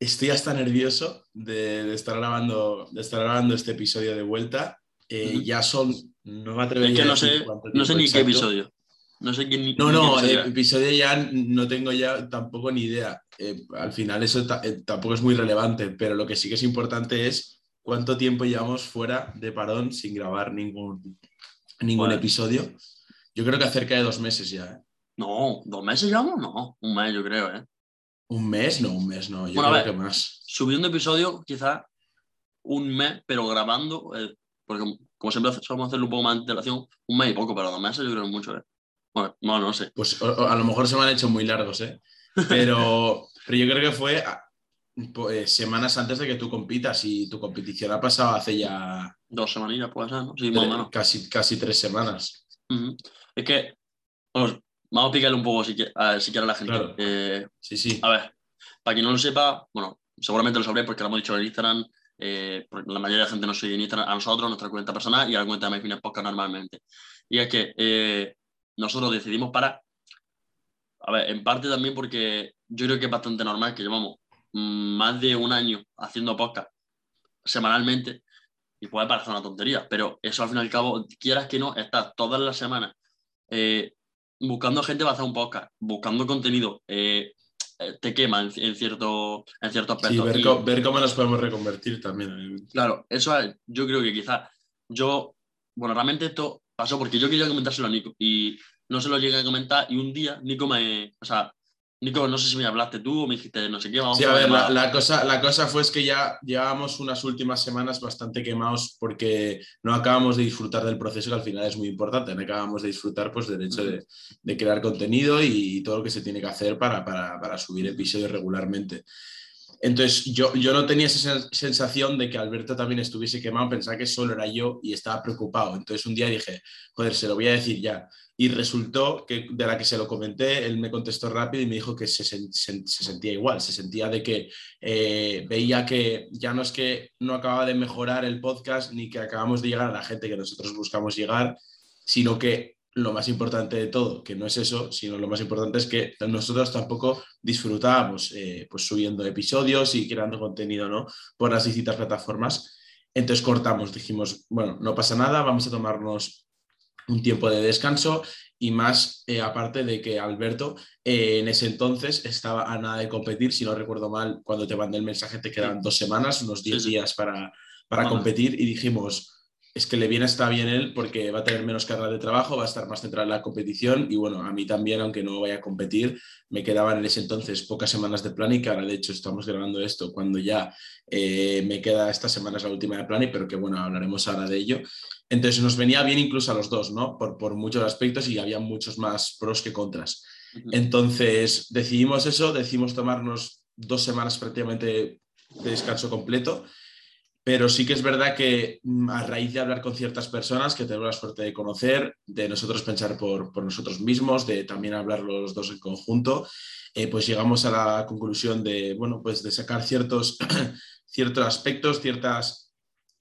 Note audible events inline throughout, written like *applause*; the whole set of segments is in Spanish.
estoy hasta nervioso de, estar, grabando, de estar grabando este episodio de vuelta. Eh, ya son, no me atrevería es que no sé, no sé ni qué episodio. No sé quién. No, no, el episodio ya no tengo ya tampoco ni idea. Eh, al final eso eh, tampoco es muy relevante, pero lo que sí que es importante es cuánto tiempo llevamos fuera de parón sin grabar ningún, ningún episodio. Yo creo que cerca de dos meses ya. No, dos meses llevamos, no, un mes yo creo, ¿eh? Un mes, no, un mes no, yo creo que más. Subiendo episodio, quizás un mes, pero grabando, eh, porque como siempre solemos hacerlo un poco más de antelación, un mes y poco, pero dos meses yo creo que mucho, ¿eh? Bueno, no, no sé. Pues a lo mejor se me han hecho muy largos, ¿eh? Pero, *laughs* pero yo creo que fue pues, semanas antes de que tú compitas y tu competición ha pasado hace ya... Dos semanillas, puede ser, ¿no? Sí, más o menos. Casi, casi tres semanas. Es que, Vamos a explicarle un poco si, a, si quiere a la gente. Eh, sí, sí. A ver, para quien no lo sepa, bueno, seguramente lo sabréis porque lo hemos dicho en Instagram, eh, la mayoría de la gente no sigue en Instagram, a nosotros, nuestra cuenta personal y a la cuenta de MyFitness Podcast normalmente. Y es que eh, nosotros decidimos parar, a ver, en parte también porque yo creo que es bastante normal que llevamos más de un año haciendo podcast semanalmente y puede parecer una tontería, pero eso al fin y al cabo, quieras que no, estás todas las semanas eh, buscando gente va a hacer un podcast, buscando contenido, eh, eh, te quema en, cierto, en cierto aspecto. Sí, ver, cómo nos podemos reconvertir también. Claro, eso es, yo creo que quizás yo, bueno, realmente esto pasó porque yo quería comentárselo a Nico y no se lo llegué a comentar y un día Nico me, o sea, Nico, no sé si me hablaste tú o me dijiste no sé qué. Vamos sí, a ver, la, cosa, la cosa fue es que ya llevábamos unas últimas semanas bastante quemados porque no acabamos de disfrutar del proceso, que al final es muy importante. No acabamos de disfrutar pues, del hecho de, de, crear contenido y todo lo que se tiene que hacer para, para, para subir episodios regularmente. Entonces yo, yo no tenía esa sensación de que Alberto también estuviese quemado, pensaba que solo era yo y estaba preocupado. Entonces un día dije, joder, se lo voy a decir ya y resultó que de la que se lo comenté, él me contestó rápido y me dijo que se, sentía igual, se sentía de que eh, veía que ya no es que no acababa de mejorar el podcast ni que acabamos de llegar a la gente que nosotros buscamos llegar, sino que lo más importante de todo, que no es eso, sino lo más importante es que nosotros tampoco disfrutábamos eh, pues subiendo episodios y creando contenido ¿no? por las distintas plataformas. Entonces cortamos, dijimos, bueno, no pasa nada, vamos a tomarnos un tiempo de descanso y más eh, aparte de que Alberto eh, en ese entonces estaba a nada de competir, si no recuerdo mal, cuando te mandé el mensaje te quedan dos semanas, unos diez días para, para competir y dijimos, es que le viene está bien él porque va a tener menos carga de trabajo, va a estar más centrado en la competición y bueno, a mí también, aunque no vaya a competir, me quedaban en ese entonces pocas semanas de plan y que ahora de hecho estamos grabando esto cuando ya eh, me queda esta semana es la última de plan y pero que bueno, hablaremos ahora de ello. Entonces nos venía bien incluso a los dos, ¿no? Por, por muchos aspectos y había muchos más pros que contras. Entonces decidimos eso, decidimos tomarnos dos semanas prácticamente de descanso completo pero sí que es verdad que mm, a raíz de hablar con ciertas personas que tenemos la suerte de conocer, de nosotros pensar por, nosotros mismos, de también hablar los dos en conjunto, eh, pues llegamos a la conclusión de, bueno, pues de sacar ciertos, *clears throat* ciertos aspectos, ciertas,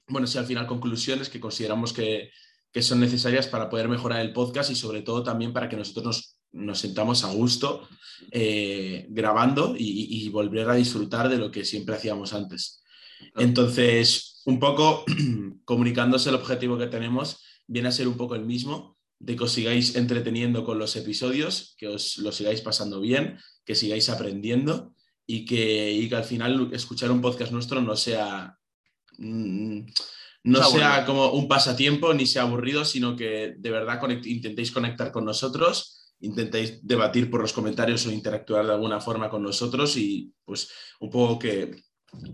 bueno, sí, al final conclusiones que consideramos que, son necesarias para poder mejorar el podcast y sobre todo también para que nosotros nos, sentamos a gusto eh, grabando y volver a disfrutar de lo que siempre hacíamos antes. Entonces, un poco *clears throat* comunicándose el objetivo que tenemos, viene a ser un poco el mismo, de que os sigáis entreteniendo con los episodios, que os lo sigáis pasando bien, que sigáis aprendiendo y que, al final escuchar un podcast nuestro no sea, mm, no sea como un pasatiempo ni sea aburrido, sino que de verdad intentéis conectar con nosotros, intentéis debatir por los comentarios o interactuar de alguna forma con nosotros y pues un poco que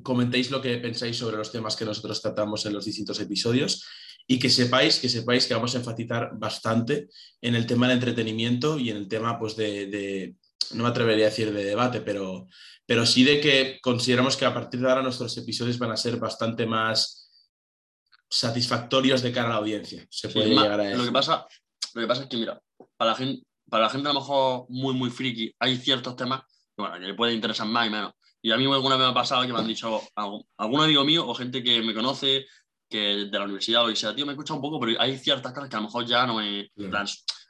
comentéis lo que pensáis sobre los temas que nosotros tratamos en los distintos episodios y que sepáis que sepáis que vamos a enfatizar bastante en el tema del entretenimiento y en el tema pues, de, no me atrevería a decir de debate, pero, pero sí de que consideramos que a partir de ahora nuestros episodios van a ser bastante más satisfactorios de cara a la audiencia. Se puede llegar a Lo que, pasa, lo que pasa es que, mira, para la, gente, para la gente a lo mejor muy, muy friki, hay ciertos temas que, bueno, que le pueden interesar más y menos. Y a mí alguna vez me ha pasado que me han dicho algún amigo mío o gente que me conoce, que de la universidad o que sea, tío, me escucha un poco, pero hay ciertas cosas que a lo mejor ya no me...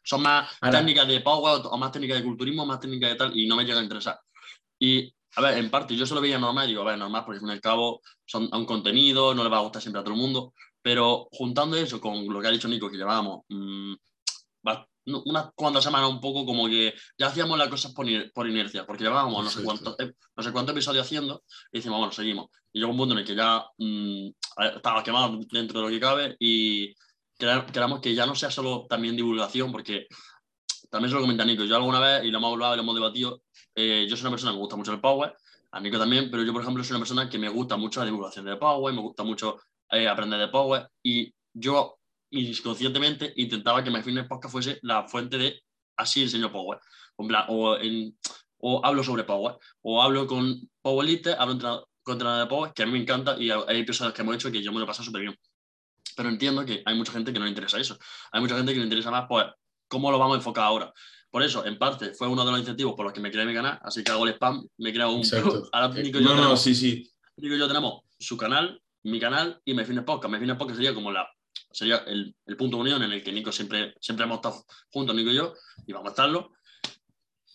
son más técnicas de power o más técnicas de culturismo, más técnicas de tal, y no me llega a interesar. Y, a ver, en parte, yo solo veía normal, digo, a ver, normal, porque al fin y al cabo son un contenido, no le va a gustar siempre a todo el mundo, pero juntando eso con lo que ha dicho Nico, que llevábamos mmm, unas cuantas semanas un poco como que ya hacíamos las cosas por, por inercia, porque llevábamos no sé, cuántos, no sé cuántos episodios haciendo y decimos, bueno, seguimos. Y llegó un punto en el que ya mmm, estaba quemado dentro de lo que cabe y queramos que ya no sea solo también divulgación, porque también se lo comenta Nico, yo alguna vez, y lo hemos hablado y lo hemos debatido, eh, yo soy una persona que me gusta mucho el Power, a Nico también, pero yo, por ejemplo, soy una persona que me gusta mucho la divulgación de Power, me gusta mucho eh, aprender de Power, y yo inconscientemente intentaba que My Fitness Podcast fuese la fuente de así enseño Power. O, en, o hablo sobre Power, o hablo con Powerlifter, hablo con entrenador de Power, que a mí me encanta y hay episodios que hemos hecho que yo me lo he pasado súper bien. Pero entiendo que hay mucha gente que no le interesa eso. Hay mucha gente que le interesa más, pues, cómo lo vamos a enfocar ahora. Por eso, en parte, fue uno de los incentivos por los que me creé mi canal, así que hago el spam, me creo un... Ahora Nico y yo no, tenemos, sí, sí. Nico y yo tenemos su canal, mi canal y Me Fitness Podcast. Me Fitness Podcast sería como la sería el, el, punto de unión en el que Nico siempre, siempre hemos estado juntos, Nico y yo, y vamos a estarlo.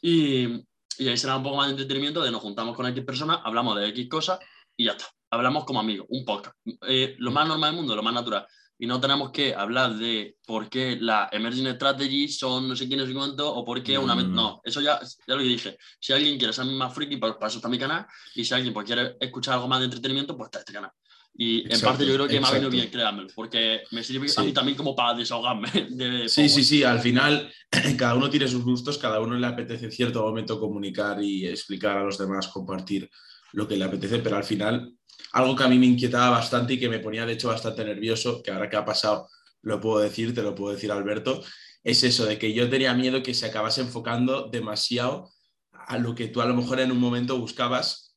Y, y ahí será un poco más de entretenimiento, de nos juntamos con X personas, hablamos de X cosas y ya está. Hablamos como amigos, un podcast. Eh, lo más normal del mundo, lo más natural. Y no tenemos que hablar de por qué la emerging strategy son no sé quién, no sé cuánto, o por qué una... Mm. No, eso ya, ya lo que dije. Si alguien quiere ser más friki, para, para, eso está mi canal. Y si alguien pues, quiere escuchar algo más de entretenimiento, pues está este canal. Y en parte yo creo que me ha venido bien, créanmelo, porque me sirve a mí también como para desahogarme. *laughs* sí, sí, sí, al final *clears throat* cada uno tiene sus gustos, cada uno le apetece en cierto momento comunicar y explicar a los demás, compartir lo que le apetece, pero al final algo que a mí me inquietaba bastante y que me ponía de hecho bastante nervioso, que ahora que ha pasado lo puedo decir, te lo puedo decir Alberto, es eso de que yo tenía miedo que se acabase enfocando demasiado a lo que tú a lo mejor en un momento buscabas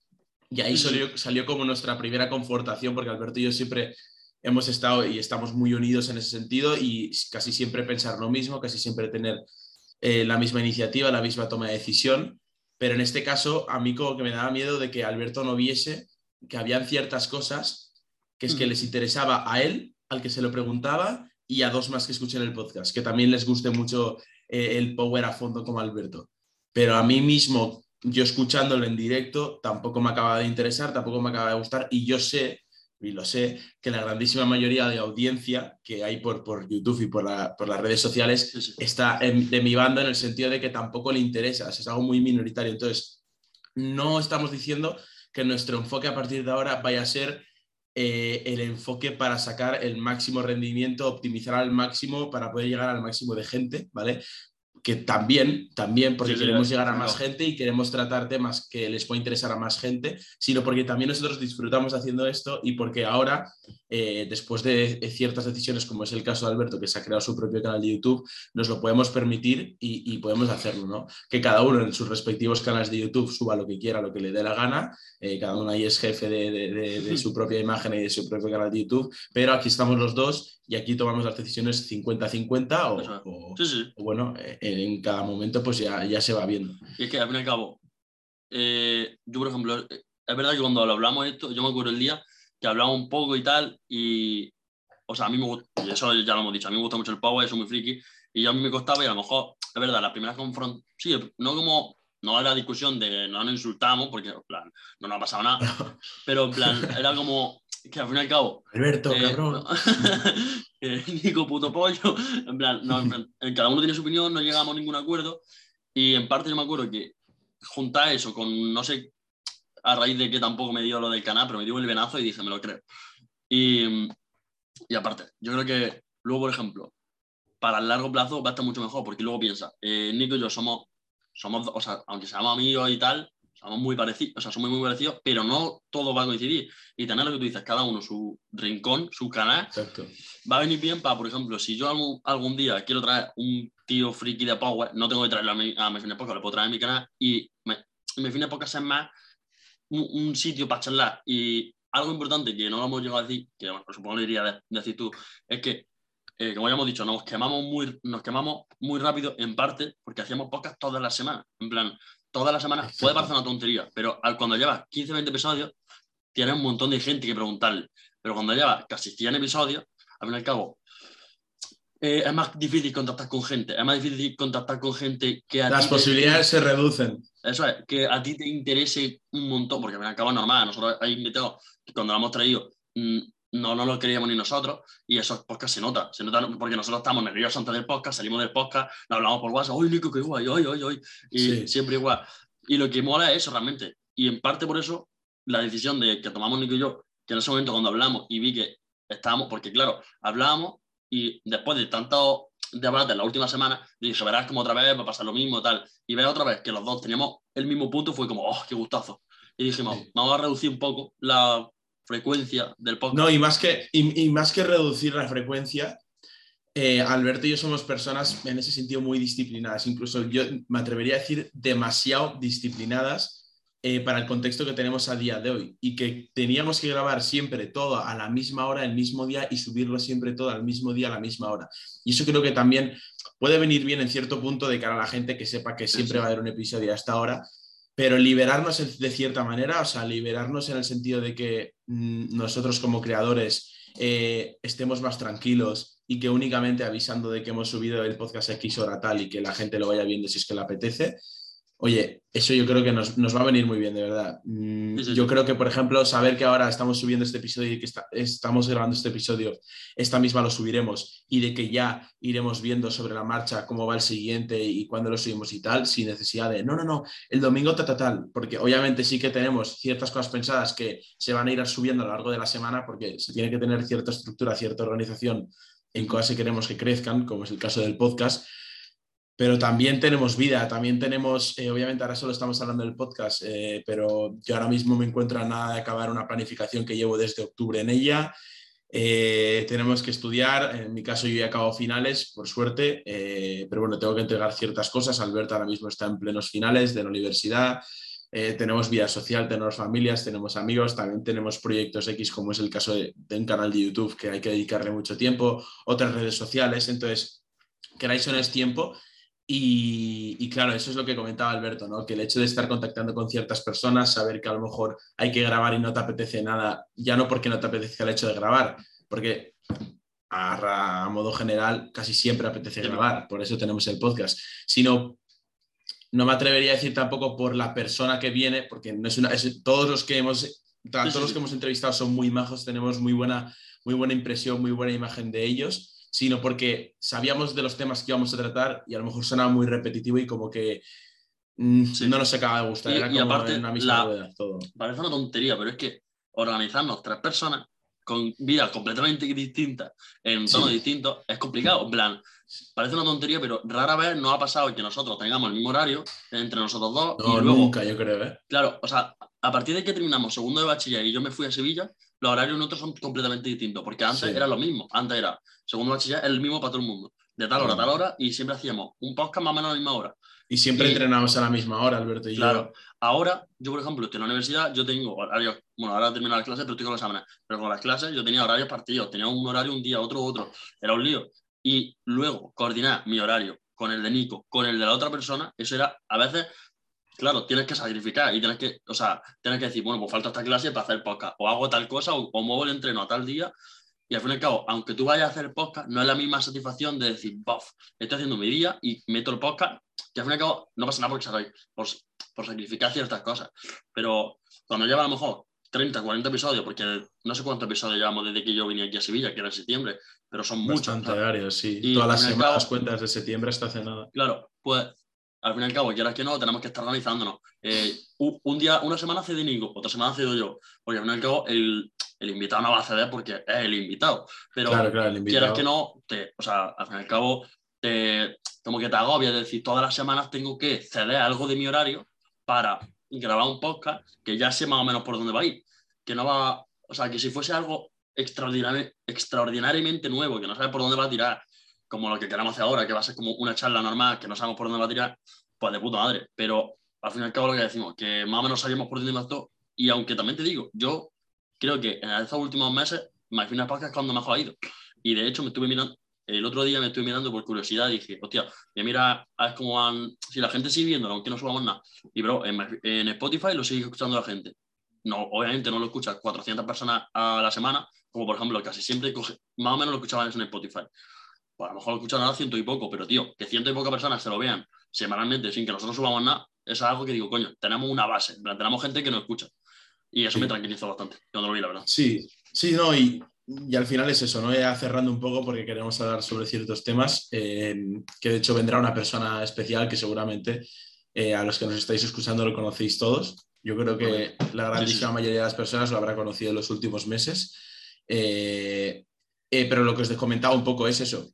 y ahí salió, salió como nuestra primera confortación, porque Alberto y yo siempre hemos estado y estamos muy unidos en ese sentido y casi siempre pensar lo mismo, casi siempre tener eh, la misma iniciativa, la misma toma de decisión. Pero en este caso, a mí como que me daba miedo de que Alberto no viese que habían ciertas cosas que es que les interesaba a él, al que se lo preguntaba, y a dos más que escuchen el podcast, que también les guste mucho eh, el power a fondo como Alberto. Pero a mí mismo, yo escuchándolo en directo tampoco me acaba de interesar, tampoco me acaba de gustar y yo sé, y lo sé, que la grandísima mayoría de audiencia que hay por, por YouTube y por, por las redes sociales está de mi banda en el sentido de que tampoco le interesa, es algo muy minoritario. Entonces, no estamos diciendo que nuestro enfoque a partir de ahora vaya a ser eh, el enfoque para sacar el máximo rendimiento, optimizar al máximo para poder llegar al máximo de gente, ¿vale? Que también, también porque queremos llegar a más gente y queremos tratar temas que les pueda interesar a más gente, sino porque también nosotros disfrutamos haciendo esto y porque ahora, eh, después de ciertas decisiones, como es el caso de Alberto, que se ha creado su propio canal de YouTube, nos lo podemos permitir y, podemos hacerlo, ¿no? Que cada uno en sus respectivos canales de YouTube suba lo que quiera, lo que le dé la gana, eh, cada uno ahí es jefe de, de su propia imagen y de su propio canal de YouTube, pero aquí estamos los dos y aquí tomamos las decisiones 50-50 o, bueno, eh, en cada momento pues ya, ya se va viendo. Y es que al fin y al cabo, eh, yo por ejemplo, eh, es verdad que cuando lo hablamos esto, yo me acuerdo el día que hablamos un poco y tal, y, o sea, a mí me gusta, y eso ya lo hemos dicho, a mí me gusta mucho el power, soy muy friki, y a mí me costaba y a lo mejor, es verdad, la primera confrontación, sí, no como, no era discusión de no nos insultamos, porque en plan, no nos ha pasado nada, *laughs* pero en plan, era como, que al fin y al cabo. Alberto, eh, cabrón. *laughs* Nico, puto pollo. En plan, no, en cada uno tiene su opinión, no llegamos a ningún acuerdo. Y en parte yo me acuerdo que juntar eso con, no sé, a raíz de que tampoco me dio lo del canal, pero me dio el venazo y dije, me lo creo. Y, y aparte, yo creo que luego, por ejemplo, para el largo plazo va a estar mucho mejor, porque luego piensa, eh, Nico y yo somos, somos, o sea, aunque seamos amigos y tal, somos muy parecidos, o sea, somos muy parecidos, pero no todo va a coincidir. Y tener lo que tú dices, cada uno su rincón, su canal, Exacto. va a venir bien para, por ejemplo, si yo algún, algún día quiero traer un tío friki de Power, no tengo que traerlo a mi, a mi fin de podcast, lo puedo traer a mi canal y me, mi fin de podcast es más un, un sitio para charlar. Y algo importante que no lo hemos llegado a decir, que bueno, supongo que deberías de- decir tú, es que, eh, como ya hemos dicho, nos quemamos, muy, nos quemamos muy rápido en parte porque hacíamos podcast todas las semanas. En plan, todas las semanas puede parecer una tontería, pero cuando llevas 15, 20 episodios, tienes un montón de gente que preguntarle. Pero cuando llevas casi 100 episodios, al fin y al cabo, eh, es más difícil contactar con gente, es más difícil contactar con gente que a Las te- posibilidades se reducen. eso es, que a ti te interese un montón, porque al fin y al cabo es normal, nosotros hay invitados que cuando lo hemos traído mm, no, no lo queríamos ni nosotros, y esos podcasts se nota, se nota porque nosotros estamos nerviosos antes del podcast, salimos del podcast, nos hablamos por WhatsApp, ¡ay, Nico, qué guay! ¡ay, ay, ay! Y Sí. siempre igual. Y lo que mola es eso realmente, y en parte por eso la decisión de que tomamos Nico y yo, que en ese momento cuando hablamos y vi que estábamos, porque claro, hablábamos y después de tanto de hablar de la última semana, dije, verás como otra vez va a pasar lo mismo, tal. Y ver otra vez que los dos teníamos el mismo punto, fue como, oh, qué gustazo. Y dijimos, Sí. vamos a reducir un poco la frecuencia del podcast. No, y más que, y, y más que reducir la frecuencia, eh, Alberto y yo somos personas en ese sentido muy disciplinadas, incluso yo me atrevería a decir demasiado disciplinadas eh, para el contexto que tenemos a día de hoy y que teníamos que grabar siempre todo a la misma hora, el mismo día y subirlo siempre todo al mismo día, a la misma hora. Y eso creo que también puede venir bien en cierto punto de cara a la gente que sepa que siempre va a haber un episodio a esta hora, pero liberarnos de cierta manera, o sea, liberarnos en el sentido de que nosotros como creadores eh, estemos más tranquilos y que únicamente avisando de que hemos subido el podcast X hora tal y que la gente lo vaya viendo si es que le apetece. Oye, eso yo creo que nos, nos va a venir muy bien, de verdad. Mm, Sí, sí, yo creo que, por ejemplo, saber que ahora estamos subiendo este episodio y que está- estamos grabando este episodio, esta misma lo subiremos y de que ya iremos viendo sobre la marcha cómo va el siguiente y cuándo lo subimos y tal, sin necesidad de, no, no, no, el domingo ta, ta, tal, porque obviamente sí que tenemos ciertas cosas pensadas que se van a ir subiendo a lo largo de la semana porque se tiene que tener cierta estructura, cierta organización en cosas que queremos que crezcan, como es el caso del podcast. Pero también tenemos vida, también tenemos, eh, obviamente ahora solo estamos hablando del podcast, eh, pero yo ahora mismo me encuentro a nada de acabar una planificación que llevo desde octubre en ella. Eh, tenemos que estudiar, en mi caso yo ya acabo finales, por suerte, pero bueno, tengo que entregar ciertas cosas. Alberto ahora mismo está en plenos finales de la universidad. Tenemos vida social, tenemos familias, tenemos amigos, también tenemos proyectos X, como es el caso de, de un canal de YouTube que hay que dedicarle mucho tiempo, otras redes sociales. Entonces, queráis o no es tiempo. Y, y claro, eso es lo que comentaba Alberto, ¿no? que el hecho de estar contactando con ciertas personas, saber que a lo mejor hay que grabar y no te apetece nada, ya no porque no te apetezca el hecho de grabar, porque a, modo general casi siempre apetece grabar, por eso tenemos el podcast, sino no me atrevería a decir tampoco por la persona que viene, porque no es una, es- todos los que hemos todos los que hemos entrevistado son muy majos, tenemos muy buena, muy buena impresión, muy buena imagen de ellos, sino porque sabíamos de los temas que íbamos a tratar y a lo mejor sonaba muy repetitivo y como que mm, Sí. no nos acaba de gustar, Y- era y como aparte, una misma la- rueda todo. Parece una tontería, pero es que organizarnos tres personas con vidas completamente distintas, en Sí. tonos distintos, es complicado. En plan, parece una tontería, pero rara vez nos ha pasado que nosotros tengamos el mismo horario entre nosotros dos No, y luego, nunca, yo creo, ¿eh? claro, o sea, a partir de que terminamos segundo de bachiller y yo me fui a Sevilla, los horarios nuestros son completamente distintos, porque antes Sí. era lo mismo, antes era segundo bachiller, el mismo para todo el mundo, de tal hora a tal hora, y siempre hacíamos un podcast más o menos a la misma hora. Y siempre Y- entrenamos a la misma hora, Alberto y Claro. yo. Ahora, yo, por ejemplo, estoy en la universidad, yo tengo horarios, bueno, ahora termino las clases, pero estoy con los exámenes, pero con las clases yo tenía horarios partidos, tenía un horario un día, otro, otro, era un lío. Y luego, coordinar mi horario con el de Nico, con el de la otra persona, eso era, a veces, claro, tienes que sacrificar y tienes que, o sea, tienes que decir, bueno, pues falta esta clase para hacer podcast, o hago tal cosa, o, o muevo el entreno a tal día, y al fin y al cabo, aunque tú vayas a hacer podcast, no es la misma satisfacción de decir, bof, estoy haciendo mi día y meto el podcast, que al fin y al cabo no pasa nada porque por, por sacrificar ciertas cosas. Pero cuando lleva a lo mejor 30, 40 episodios, porque no sé cuántos episodios llevamos desde que yo vine aquí a Sevilla, que era en septiembre, pero son muchos. Bastante ¿sabes? diarios, sí. Y Todas las semanas, cabo- cuentas de septiembre hasta hace nada. Claro, pues al fin y al cabo, quieras que no, tenemos que estar organizándonos. Eh, un, día, una semana cedo Nico, otra semana cedo yo, porque al fin y al cabo el, el invitado no va a ceder porque es el invitado. Pero claro, claro, el invitado. quieras que no, te, o sea, al fin y al cabo, te, como que te agobia, es decir, todas las semanas tengo que ceder algo de mi horario para grabar un podcast que ya sé más o menos por dónde va a ir. Que no va, o sea, que si fuese algo extraordinariamente nuevo, que no sabes por dónde va a tirar, como lo que queramos hacer ahora, que va a ser como una charla normal, que no sabemos por dónde va a tirar, pues de puta madre. Pero al fin y al cabo lo que decimos, que más o menos sabemos por dónde va todo. Y aunque también te digo, yo creo que en estos últimos meses, más final podcast es cuando mejor ha ido. Y de hecho me estuve mirando, el otro día me estuve mirando por curiosidad y dije, hostia, y mira a ver cómo van, si la gente sigue viendo, aunque no subamos nada. Y bro, en, en Spotify lo sigue escuchando la gente. No, obviamente no lo escucha 400 personas a la semana, como por ejemplo casi siempre coge, más o menos lo escuchaban en Spotify. Pues a lo mejor lo escuchan a ciento y poco, pero tío, que ciento y pocas personas se lo vean semanalmente sin que nosotros subamos nada, eso es algo que digo, coño, tenemos una base, tenemos gente que nos escucha. Y eso me tranquilizó bastante cuando lo vi, la verdad. Sí, sí, no, y, y al final es eso, ¿no? Ya cerrando un poco porque queremos hablar sobre ciertos temas, eh, que de hecho vendrá una persona especial que seguramente eh, a los que nos estáis escuchando lo conocéis todos. Yo creo que la grandísima mayoría de las personas lo habrá conocido en los últimos meses. Eh, pero lo que os he comentado un poco es eso.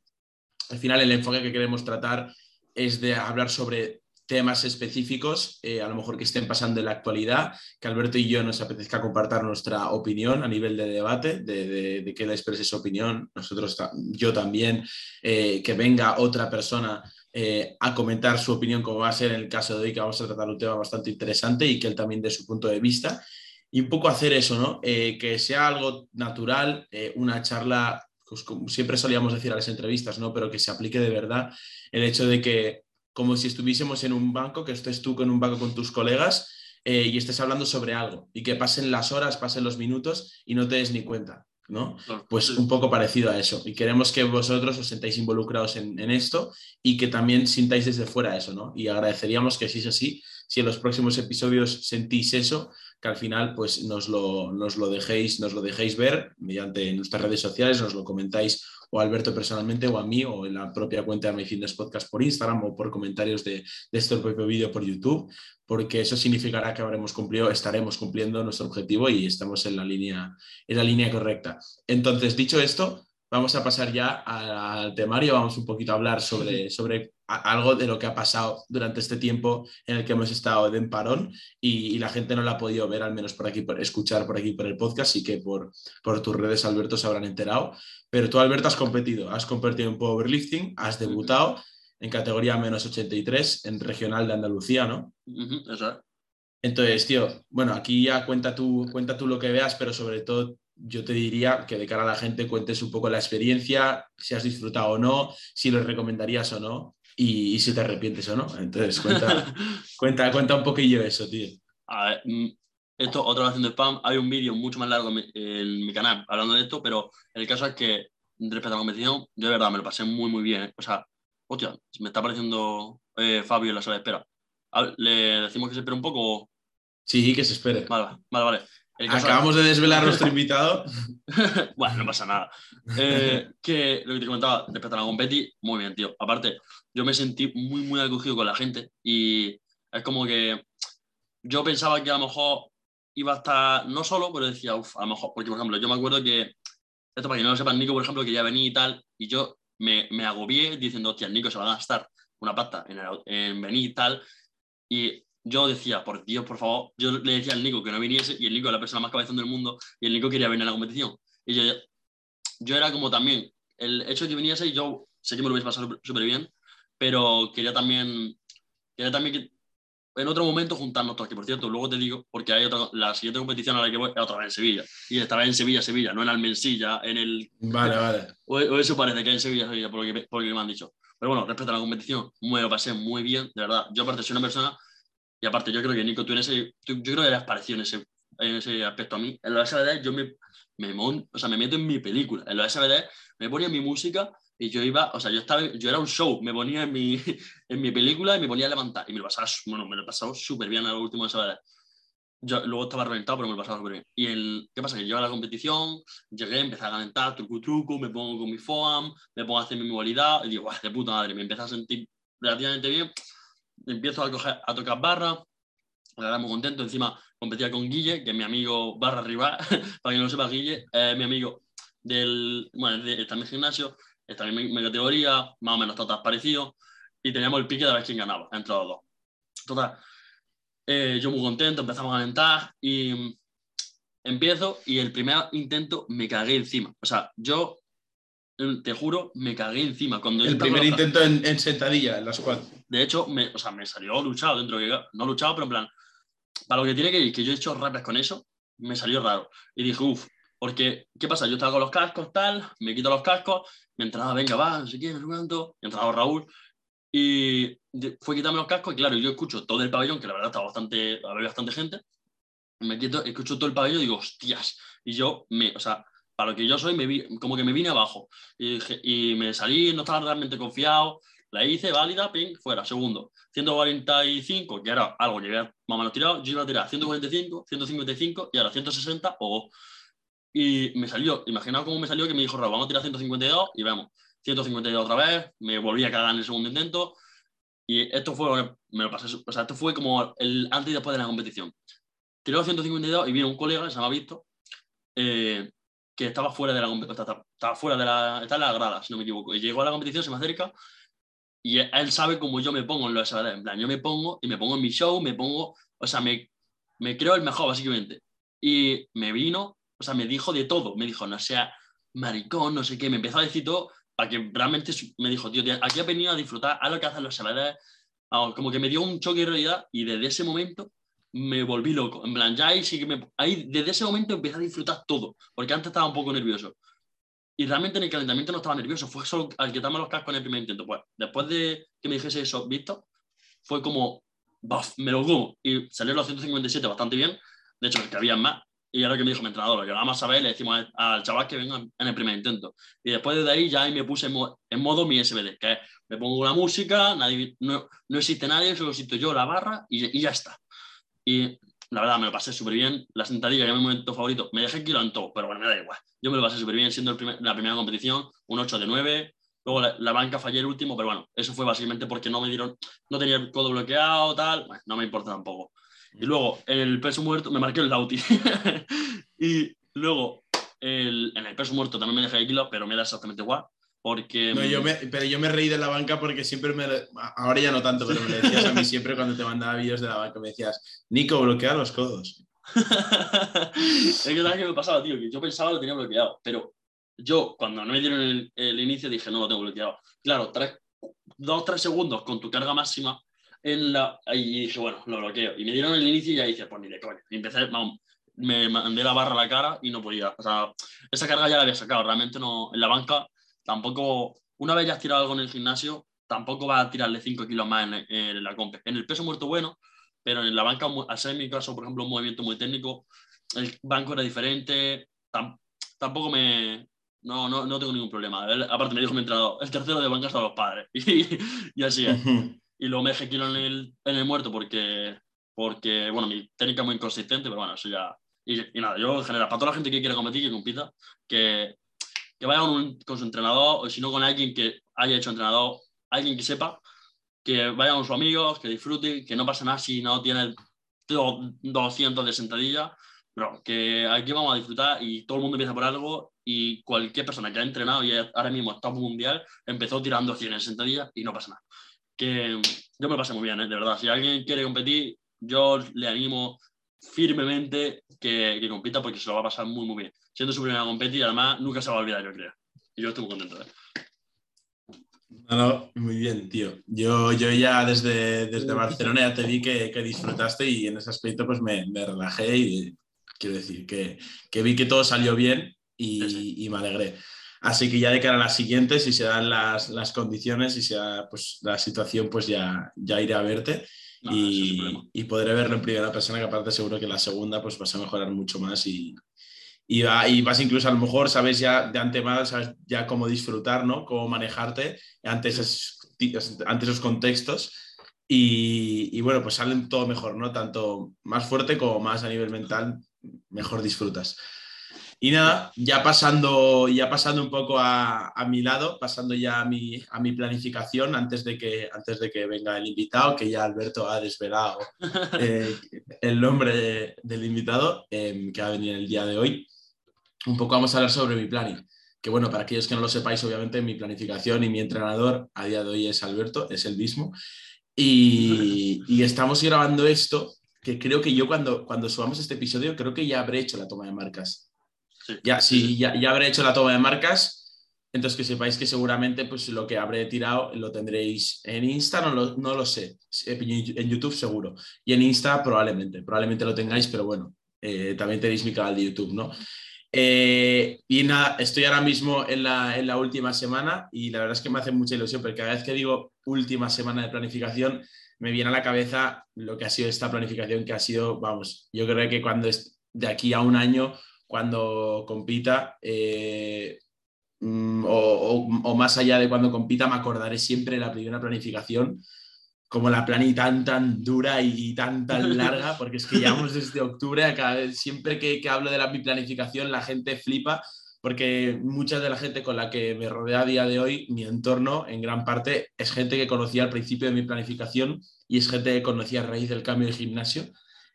Al final el enfoque que queremos tratar es de hablar sobre temas específicos, eh, a lo mejor que estén pasando en la actualidad, que Alberto y yo nos apetezca compartir nuestra opinión a nivel de debate, de, que él exprese su opinión, nosotros, yo también, eh, que venga otra persona eh, a comentar su opinión, como va a ser en el caso de hoy, que vamos a tratar un tema bastante interesante y que él también dé su punto de vista. Y un poco hacer eso, ¿no? que sea algo natural, una charla, pues como siempre solíamos decir a las entrevistas, ¿no? Pero que se aplique de verdad el hecho de que como si estuviésemos en un banco, que estés tú en un banco con tus colegas eh, y estés hablando sobre algo y que pasen las horas, pasen los minutos y no te des ni cuenta. ¿no? Pues un poco parecido a eso. Y queremos que vosotros os sentáis involucrados en, esto y que también sintáis desde fuera eso, ¿no? Y agradeceríamos que si es así, si en los próximos episodios sentís eso, que al final pues nos lo, nos lo, dejéis, nos lo dejéis ver mediante nuestras redes sociales, nos lo comentáis o a Alberto personalmente o a mí o en la propia cuenta de My Fitness Podcast por Instagram o por comentarios de, de este propio vídeo por YouTube, porque eso significará que habremos cumplido, estaremos cumpliendo nuestro objetivo y estamos en la línea, en la línea correcta. Entonces, dicho esto, vamos a pasar ya al temario, vamos un poquito a hablar sobre, sobre algo de lo que ha pasado durante este tiempo en el que hemos estado de parón y, la gente no lo ha podido ver, al menos por aquí, por escuchar por aquí por el podcast y que por, por tus redes, Alberto, se habrán enterado. Pero tú, Alberto, has competido, has competido en powerlifting, has debutado en categoría menos 83 en regional de Andalucía, ¿no? Entonces, tío, bueno, aquí ya cuenta tú, cuenta tú lo que veas, pero sobre todo yo te diría que de cara a la gente cuentes un poco la experiencia, si has disfrutado o no, si lo recomendarías o no, y, si te arrepientes o no. Entonces, cuenta, *laughs* cuenta, cuenta un poquillo eso, tío. A ver, mm, esto, otra vez haciendo spam, hay un vídeo mucho más largo en mi, canal hablando de esto, pero el caso es que respecto a la competición, yo de verdad me lo pasé muy, muy bien. ¿eh? O sea, hostia, me está apareciendo eh, Fabio en la sala de espera. ¿Le decimos que se espere un poco? Sí, que se espere. Vale, vale, vale. Acabamos de desvelar a nuestro *laughs* invitado. bueno, no pasa nada. Eh, que lo que te comentaba respecto a la competi, muy bien, tío. Aparte, yo me sentí muy, muy acogido con la gente y es como que yo pensaba que a lo mejor iba a estar no solo, pero decía, uff, a lo mejor, porque por ejemplo, yo me acuerdo que, esto para que no lo sepan, Nico, por ejemplo, que ya venía y tal, y yo me, me agobié diciendo, hostia, Nico se va a gastar una pasta en, en venir y tal, y yo decía, por Dios, por favor, yo le decía al Nico que no viniese y el Nico es la persona más cabezón del mundo y el Nico quería venir a la competición. Y yo, yo era como también, el hecho de que viniese, y yo sé que me lo hubiese pasado súper bien, pero quería también, quería también que en otro momento juntarnos todos, que por cierto, luego te digo, porque hay otra, la siguiente competición a la que voy es otra vez en Sevilla. Y esta vez en Sevilla, Sevilla, no en Almensilla, en el... Vale, vale. O, eso parece que en Sevilla, Sevilla, por lo que, por lo que me han dicho. Pero bueno, respecto a la competición, me lo pasé muy bien, de verdad. Yo aparte soy una persona y aparte, yo creo que Nico, tú en ese, yo creo que eras parecido en ese, en ese aspecto a mí. En los SBD yo me, me, o sea, me meto en mi película. En los SBD me ponía mi música y yo iba, o sea, yo estaba, yo era un show, me ponía en mi, *laughs* en mi película y me ponía a levantar. Y me lo pasaba, bueno, me lo pasaba súper bien en el último SBD. Yo luego estaba reventado, pero me lo pasaba súper bien. Y el, ¿qué pasa? Que yo a la competición, llegué, empecé a calentar, truco, truco, me pongo con mi foam, me pongo a hacer mi movilidad y digo, guau, de puta madre, me empecé a sentir relativamente bien empiezo a, coger, a tocar barra, la muy contento. Encima competía con Guille, que es mi amigo barra rival, *laughs* para que no lo sepa, Guille, es mi amigo del, bueno, de, está en mi gimnasio, está en mi, categoría, más o menos todas parecido, y teníamos el pique de ver quién ganaba entre los dos. Total, Eh, yo muy contento, empezamos a alentar y empiezo y el primer intento me cagué encima. O sea, yo mm, te juro, me cagué encima. Cuando el primer intento en, sentadilla, en la squad. De hecho, me, o sea, me salió luchado dentro de no luchado, pero en plan, para lo que tiene que ir, que yo he hecho rapias con eso, me salió raro. Y dije, uff, porque, ¿qué pasa? Yo estaba con los cascos, tal, me quito los cascos, me entraba, venga, va, no sé qué, no sé cuánto, y entraba Raúl, y fue quitarme los cascos, y claro, yo escucho todo el pabellón, que la verdad estaba bastante, había bastante gente, me quito, escucho todo el pabellón y digo, hostias, y yo, me, o sea, para lo que yo soy, me vi, como que me vine abajo, y, y me salí, no estaba realmente confiado, la hice, válida, ping, fuera, segundo. 145, que era algo que más o menos tirado, yo iba a tirar 145, 155 y ahora 160 o... Y me salió, imaginaos cómo me salió que me dijo, vamos a tirar 152 y vemos, 152 otra vez, me volví a cagar en el segundo intento y esto fue, me lo pasé, o sea, esto fue como el antes y después de la competición. Tiró 152 y vino un colega, se llama Visto, eh, que estaba fuera de la estaba fuera de la, está en la grada, si no me equivoco, y llegó a la competición, se me acerca y él sabe cómo yo me pongo en los SBD. En plan, yo me pongo y me pongo en mi show, me pongo, o sea, me, me creo el mejor, básicamente. Y me vino, o sea, me dijo de todo. Me dijo, no sea maricón, no sé qué. Me empezó a decir todo para que realmente me dijo, tío, aquí ha venido a disfrutar, a lo que hacen los SBD. Como que me dio un choque de realidad y desde ese momento me volví loco. En plan, ya ahí sí que me. Ahí, desde ese momento empecé a disfrutar todo, porque antes estaba un poco nervioso. Y realmente en el calentamiento no estaba nervioso, fue solo al quitarme los cascos en el primer intento. Pues después de que me dijese eso, Víctor, fue como, ¡buf! me lo como. Y salió los 157 bastante bien. De hecho, que había más. Y ahora que me dijo mi entrenador, lo llevamos a ver, le decimos al chaval que venga en el primer intento. Y después de ahí ya ahí me puse en, modo, mi SBD, que me pongo la música, nadie, no, no existe nadie, solo existo yo, la barra y, y ya está. Y la verdad me lo pasé súper bien. La sentadilla, que era mi momento favorito, me dejé kilo en todo, pero bueno, me da igual. Yo me lo pasé súper bien siendo la primera competición, un 8 de 9. Luego la, banca fallé el último, pero bueno, eso fue básicamente porque no me dieron, no tenía el codo bloqueado, tal, bueno, no me importa tampoco. Y luego en el peso muerto me marqué el Lauti. *laughs* y luego el, en el peso muerto también me dejé de kilo, pero me da exactamente igual. Porque... No, yo me, pero yo me reí de la banca porque siempre me... Ahora ya no tanto, pero me decías a mí siempre cuando te mandaba vídeos de la banca, me decías, Nico, bloquea los codos. *laughs* es que sabes qué me pasaba, tío, que yo pensaba que lo tenía bloqueado, pero yo cuando no me dieron el, inicio dije, no lo tengo bloqueado. Claro, tres, dos, tres segundos con tu carga máxima en la... Y dije, bueno, lo bloqueo. Y me dieron el inicio y ya dije, pues ni de coño. Y empecé, vamos, me mandé la barra a la cara y no podía. O sea, esa carga ya la había sacado. Realmente no, en la banca tampoco, una vez ya has tirado algo en el gimnasio, tampoco vas a tirarle 5 kilos más en, la comp. En el peso muerto bueno, pero en la banca, al ser en mi caso, por ejemplo, un movimiento muy técnico, el banco era diferente, tampoco me... No, no, no tengo ningún problema. aparte me dijo mi entrenador, el tercero de banca son los padres. *laughs* y, así es. y luego me dejé kilo en el, en el muerto porque, porque, bueno, mi técnica es muy inconsistente, pero bueno, eso ya... Y, y, nada, yo en general, para toda la gente que quiere competir, que compita, que, que vaya con, su entrenador, o si no con alguien que haya hecho entrenador, alguien que sepa, que vaya con sus amigos, que disfrute, que no pasa nada si no tiene 200 de sentadilla, pero que aquí vamos a disfrutar y todo el mundo empieza por algo y cualquier persona que ha entrenado y ahora mismo está mundial empezó tirando 100 en sentadilla y no pasa nada. Que yo me lo pasé muy bien, ¿eh? de verdad. Si alguien quiere competir, yo le animo firmemente que, que compita porque se lo va a pasar muy, muy bien siendo su primera competición y además nunca se va a olvidar, yo creo. Y yo estoy muy contento. ¿eh? No, muy bien, tío. Yo, yo ya desde, desde Barcelona ya te vi que, que disfrutaste y en ese aspecto pues me, me relajé y quiero decir que, que, vi que todo salió bien y, y, me alegré. Así que ya de cara a las siguientes, si se dan las, las condiciones y si se da pues, la situación, pues ya, ya iré a verte. Y, y, podré verlo en primera persona, que aparte seguro que la segunda pues vas a mejorar mucho más y, y, vas incluso a lo mejor, sabes ya de antemano, sabes ya cómo disfrutar, ¿no? Cómo manejarte ante esos, ante esos contextos. Y, y, bueno, pues salen todo mejor, ¿no? Tanto más fuerte como más a nivel mental, mejor disfrutas. Y nada, ya pasando, ya pasando un poco a, a mi lado, pasando ya a mi, a mi planificación, antes de, que, antes de que venga el invitado, que ya Alberto ha desvelado *laughs* eh, el nombre del invitado eh, que va a venir el día de hoy un poco vamos a hablar sobre mi planning. Que bueno, para aquellos que no lo sepáis, obviamente mi planificación y mi entrenador a día de hoy es Alberto, es el mismo. Y, estamos grabando esto, que creo que yo cuando, cuando subamos este episodio, creo que ya habré hecho la toma de marcas. Ya, sí, ya, ya habré hecho la toma de marcas. Entonces, que sepáis que seguramente pues, lo que habré tirado lo tendréis en Insta, no lo, no lo sé. En YouTube seguro. Y en Insta probablemente. Probablemente lo tengáis, pero bueno, eh, también tenéis mi canal de YouTube, ¿no? Eh, y nada, estoy ahora mismo en la, en la, última semana y la verdad es que me hace mucha ilusión porque cada vez que digo última semana de planificación me viene a la cabeza lo que ha sido esta planificación que ha sido, vamos, yo creo que cuando es de aquí a un año, cuando compita, eh, mm, o, o, más allá de cuando compita, me acordaré siempre de la primera planificación como la plani tan, tan dura y tan, tan *laughs* larga, porque es que llevamos desde octubre, acá, siempre que, que hablo de la, mi planificación la gente flipa, porque mucha de la gente con la que me rodea a día de hoy, mi entorno, en gran parte, es gente que conocía al principio de mi planificación y es gente que conocía a raíz del cambio de gimnasio.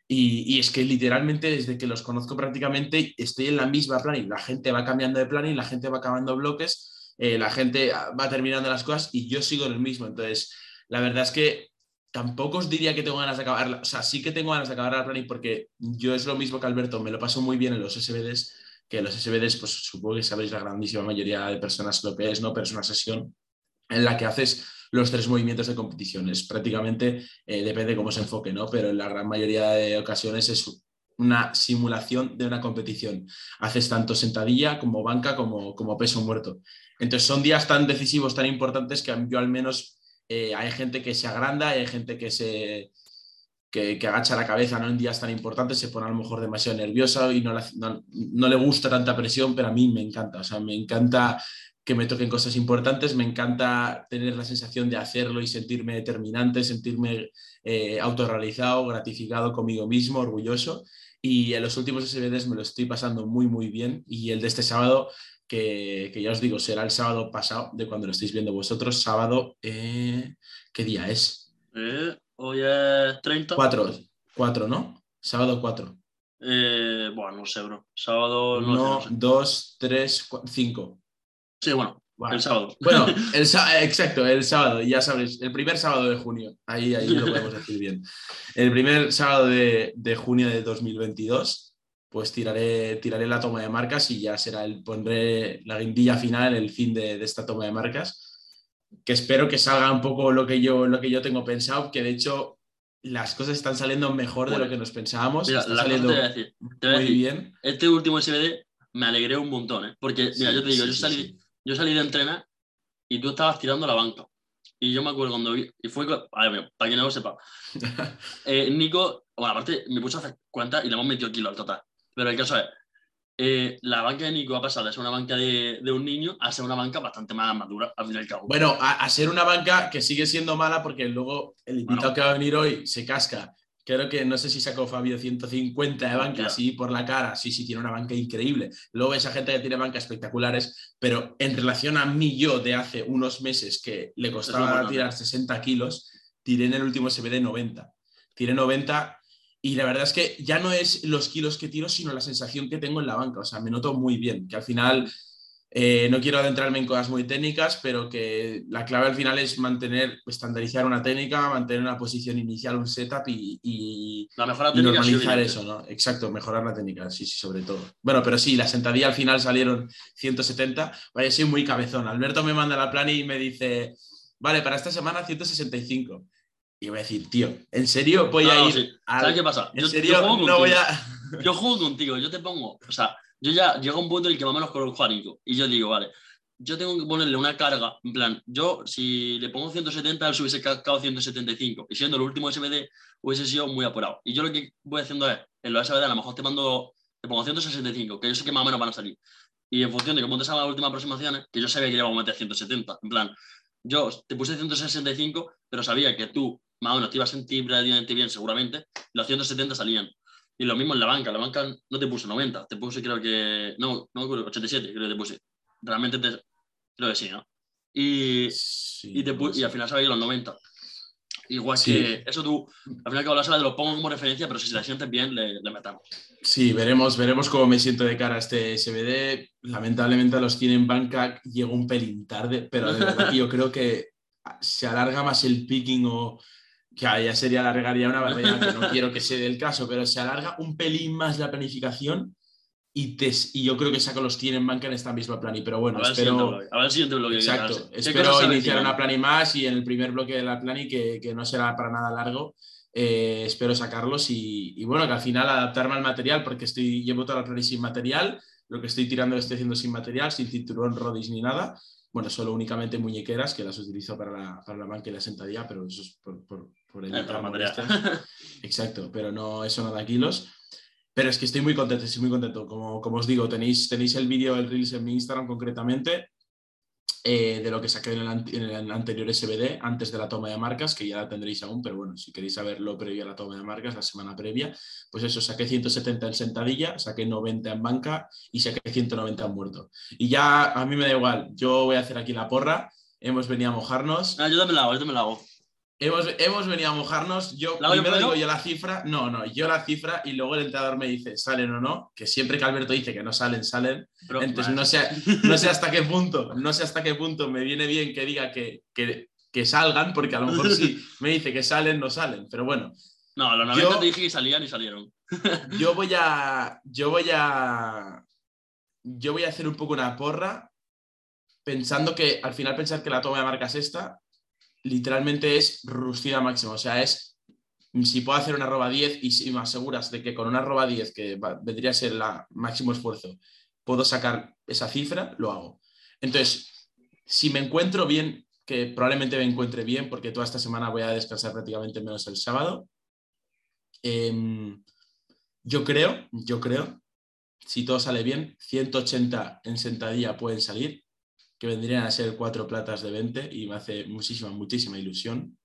Y, es que literalmente desde que los conozco prácticamente estoy en la misma plan y la gente va cambiando de plan y la gente va acabando bloques, eh, la gente va terminando las cosas y yo sigo en el mismo. Entonces, la verdad es que tampoco os diría que tengo ganas de acabar, o sea, sí que tengo ganas de acabar la planning porque yo es lo mismo que Alberto, me lo paso muy bien en los SBDs, que los SBDs, pues supongo que sabéis la grandísima mayoría de personas lo que es, ¿no? Pero es una sesión en la que haces los tres movimientos de competiciones. Prácticamente eh, depende cómo se enfoque, ¿no? Pero en la gran mayoría de ocasiones es una simulación de una competición. Haces tanto sentadilla como banca como, como peso muerto. Entonces son días tan decisivos, tan importantes que yo al menos eh, hay gente que se agranda, hay gente que se que, agacha la cabeza ¿no? en días tan importantes, se pone a lo mejor demasiado nerviosa y no, no, le gusta tanta presión, pero a mí me encanta, o sea, me encanta que me toquen cosas importantes, me encanta tener la sensación de hacerlo y sentirme determinante, sentirme eh, autorrealizado, gratificado conmigo mismo, orgulloso. Y en los últimos SBDs me lo estoy pasando muy, muy bien. Y el de este sábado que, ya os digo, será el sábado pasado, de cuando lo estáis viendo vosotros. Sábado, eh, ¿qué día es? Eh, hoy es 30. 4, 4, ¿no? Sábado 4. Eh, bueno, no sé, bro. Sábado. No, 2, 3, 5. Sí, bueno, el sábado. Bueno, *laughs* el, exacto, el sábado, ya sabes, el primer sábado de junio. Ahí, ahí lo podemos *laughs* decir bien. El primer sábado de, de junio de 2022 pues tiraré, tiraré la toma de marcas y ya será el, pondré la guindilla final, el fin de, esta toma de marcas, que espero que salga un poco lo que yo, lo que yo tengo pensado, que de hecho las cosas están saliendo mejor de lo que nos pensábamos. Mira, está saliendo muy bien. Este último SBD me alegré un montón, ¿eh? porque mira, yo te digo, yo, salí, yo salí de entrenar y tú estabas tirando la banca. Y yo me acuerdo cuando vi, y fue, a ver, para quien no lo sepa, *laughs* eh, Nico, bueno, aparte me puse a hacer cuenta y le hemos metido kilo al total. Pero el caso es, eh, la banca de Nico ha pasado de ser una banca de, un niño a ser una banca bastante más madura, al fin y al cabo. Bueno, a, ser una banca que sigue siendo mala porque luego el invitado que va a venir hoy se casca. Creo que no sé si sacó Fabio 150 de banca así por la cara. Sí, sí, tiene una banca increíble. Luego esa gente que tiene bancas espectaculares, pero en relación a mí, yo de hace unos meses que le costaba tirar 60 kilos, tiré en el último SBD 90. Tiré 90 y la verdad es que ya no es los kilos que tiro, sino la sensación que tengo en la banca. O sea, me noto muy bien, que al final eh, no quiero adentrarme en cosas muy técnicas, pero que la clave al final es mantener, estandarizar una técnica, mantener una posición inicial, un setup y, la normalizar eso, ¿no? Exacto, mejorar la técnica, sí, sí, sobre todo. Bueno, pero sí, la sentadilla al final salieron 170. Vaya, soy muy cabezón. Alberto me manda la plan y me dice, vale, para esta semana 165. Y voy a decir, tío, ¿en serio voy a ir? ¿Sabes qué pasa? ¿En yo, serio juego no voy a.? yo juego contigo, yo te pongo. O sea, yo ya llego a un punto en el que más o menos conozco a Nico. Y yo digo, vale, yo tengo que ponerle una carga. En plan, yo si le pongo 170, él se hubiese cagado 175. Y siendo el último SBD, hubiese sido muy apurado. Y yo lo que voy haciendo es, en los SBD, a lo mejor te mando, te pongo 165, que yo sé que más o menos van a salir. Y en función de cómo te salgan las últimas aproximaciones, que yo sabía que iba a meter 170. En plan, yo te puse 165, pero sabía que tú más o menos te ibas a sentir relativamente bien seguramente, los 170 salían. Y lo mismo en la banca, la banca no te puse 90, te puse creo que, no, no 87 creo que te puse. Realmente te, creo que sí, ¿no? Y, y, te, y al final salían los 90. Igual que eso tú, al final que la sala te lo pongo como referencia, pero si se la sientes bien, le, le, metamos. Sí, veremos, veremos cómo me siento de cara a este SBD. Lamentablemente a los tienen banca llego un pelín tarde, pero de verdad *laughs* yo creo que se alarga más el picking o que ya sería alargaría una barbaridad, que no quiero que sea el caso, pero se alarga un pelín más la planificación y, te, y yo creo que saco los 100 en banca en esta misma plani, pero bueno, A el espero... A el siguiente bloque. ¿qué Exacto, espero se iniciar una plani más y en el primer bloque de la plani, que, que no será para nada largo, eh, espero sacarlos y, y bueno, que al final adaptarme al material, porque estoy, llevo toda la plani sin material, lo que estoy tirando lo estoy haciendo sin material, sin cinturón, rodis ni nada, bueno, solo únicamente muñequeras, que las utilizo para la, para la banca y la sentadilla, pero eso es por, por, por Eh, para material. molestias. *laughs* Exacto, pero no, eso no da kilos. Pero es que estoy muy contento, estoy muy contento. Como, como os digo, tenéis, tenéis el vídeo del Reels en mi Instagram concretamente eh, de lo que saqué en el, anterior SBD antes de la toma de marcas, que ya la tendréis aún, pero bueno, si queréis saberlo previo a la toma de marcas, la semana previa, pues eso, saqué 170 en sentadilla, saqué 90 en banca y saqué 190 en muerto. Y ya a mí me da igual, yo voy a hacer aquí la porra, hemos venido a mojarnos. Ah, yo también la hago, yo también la hago. Hemos, hemos venido a mojarnos. Yo ¿La hago yo primero digo yo la cifra. No, no, yo la cifra y luego el entrenador me dice, ¿salen o no? Que siempre que Alberto dice que no salen, salen. Pero, Entonces no sé, no sé hasta qué punto, no sé hasta qué punto me viene bien que diga que, que, que salgan, porque a lo mejor sí *laughs* me dice que salen, no salen. Pero bueno, No, los 90 Yo- te dije que salían y salieron. *laughs* yo voy a. Yo voy a. Yo voy a hacer un poco una porra pensando que al final pensar que la toma de marcas esta literalmente es rustida máxima. O sea, es si puedo hacer una arroba 10 y si me aseguras de que con una arroba 10, que vendría a ser la máximo esfuerzo, puedo sacar esa cifra, lo hago. Entonces, si me encuentro bien, que probablemente me encuentre bien, porque toda esta semana voy a descansar prácticamente menos el sábado. em, yo creo, yo creo, si todo sale bien, 180 en sentadilla pueden salir, que vendrían a ser cuatro platas de 20 y me hace muchísima, muchísima ilusión.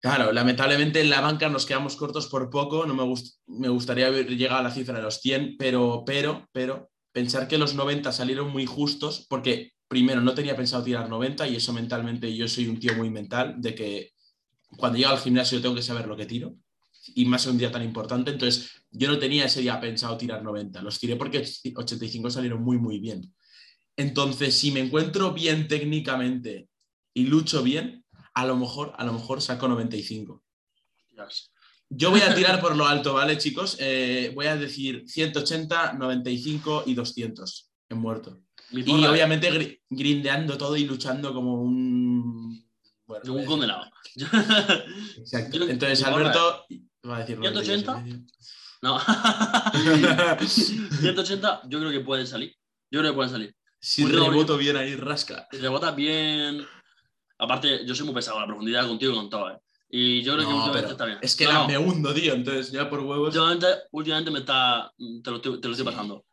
Claro, lamentablemente en la banca nos quedamos cortos por poco, no me, gust- me gustaría haber llegado a la cifra de los 100, pero, pero, pero, pensar que los 90 salieron muy justos, porque primero no tenía pensado tirar 90 y eso mentalmente yo soy un tío muy mental, de que cuando llego al gimnasio tengo que saber lo que tiro, y más en un día tan importante, entonces yo no tenía ese día pensado tirar 90, los tiré porque 85 salieron muy, muy bien. Entonces, si me encuentro bien técnicamente y lucho bien, a lo mejor, a lo mejor saco 95. Hostias. Yo voy a *laughs* tirar por lo alto, ¿vale, chicos? Eh, voy a decir 180, 95 y 200 en muerto. Y porra, obviamente gri- grindeando todo y luchando como un... Bueno, un decir- condenado. Exacto. *laughs* Entonces, Alberto va a decir... 180. No. *laughs* 180, yo creo que pueden salir. Yo creo que pueden salir. Si doble. reboto bien ahí, rasca. Si rebotas bien. Aparte, yo soy muy pesado, la profundidad contigo y con todo, ¿eh? Y yo creo que No, últimamente pero está bien. es que No, no, me hundo, tío. Entonces, ya por huevos... últimamente, últimamente me está. Te lo te lo estoy Sí. pasando.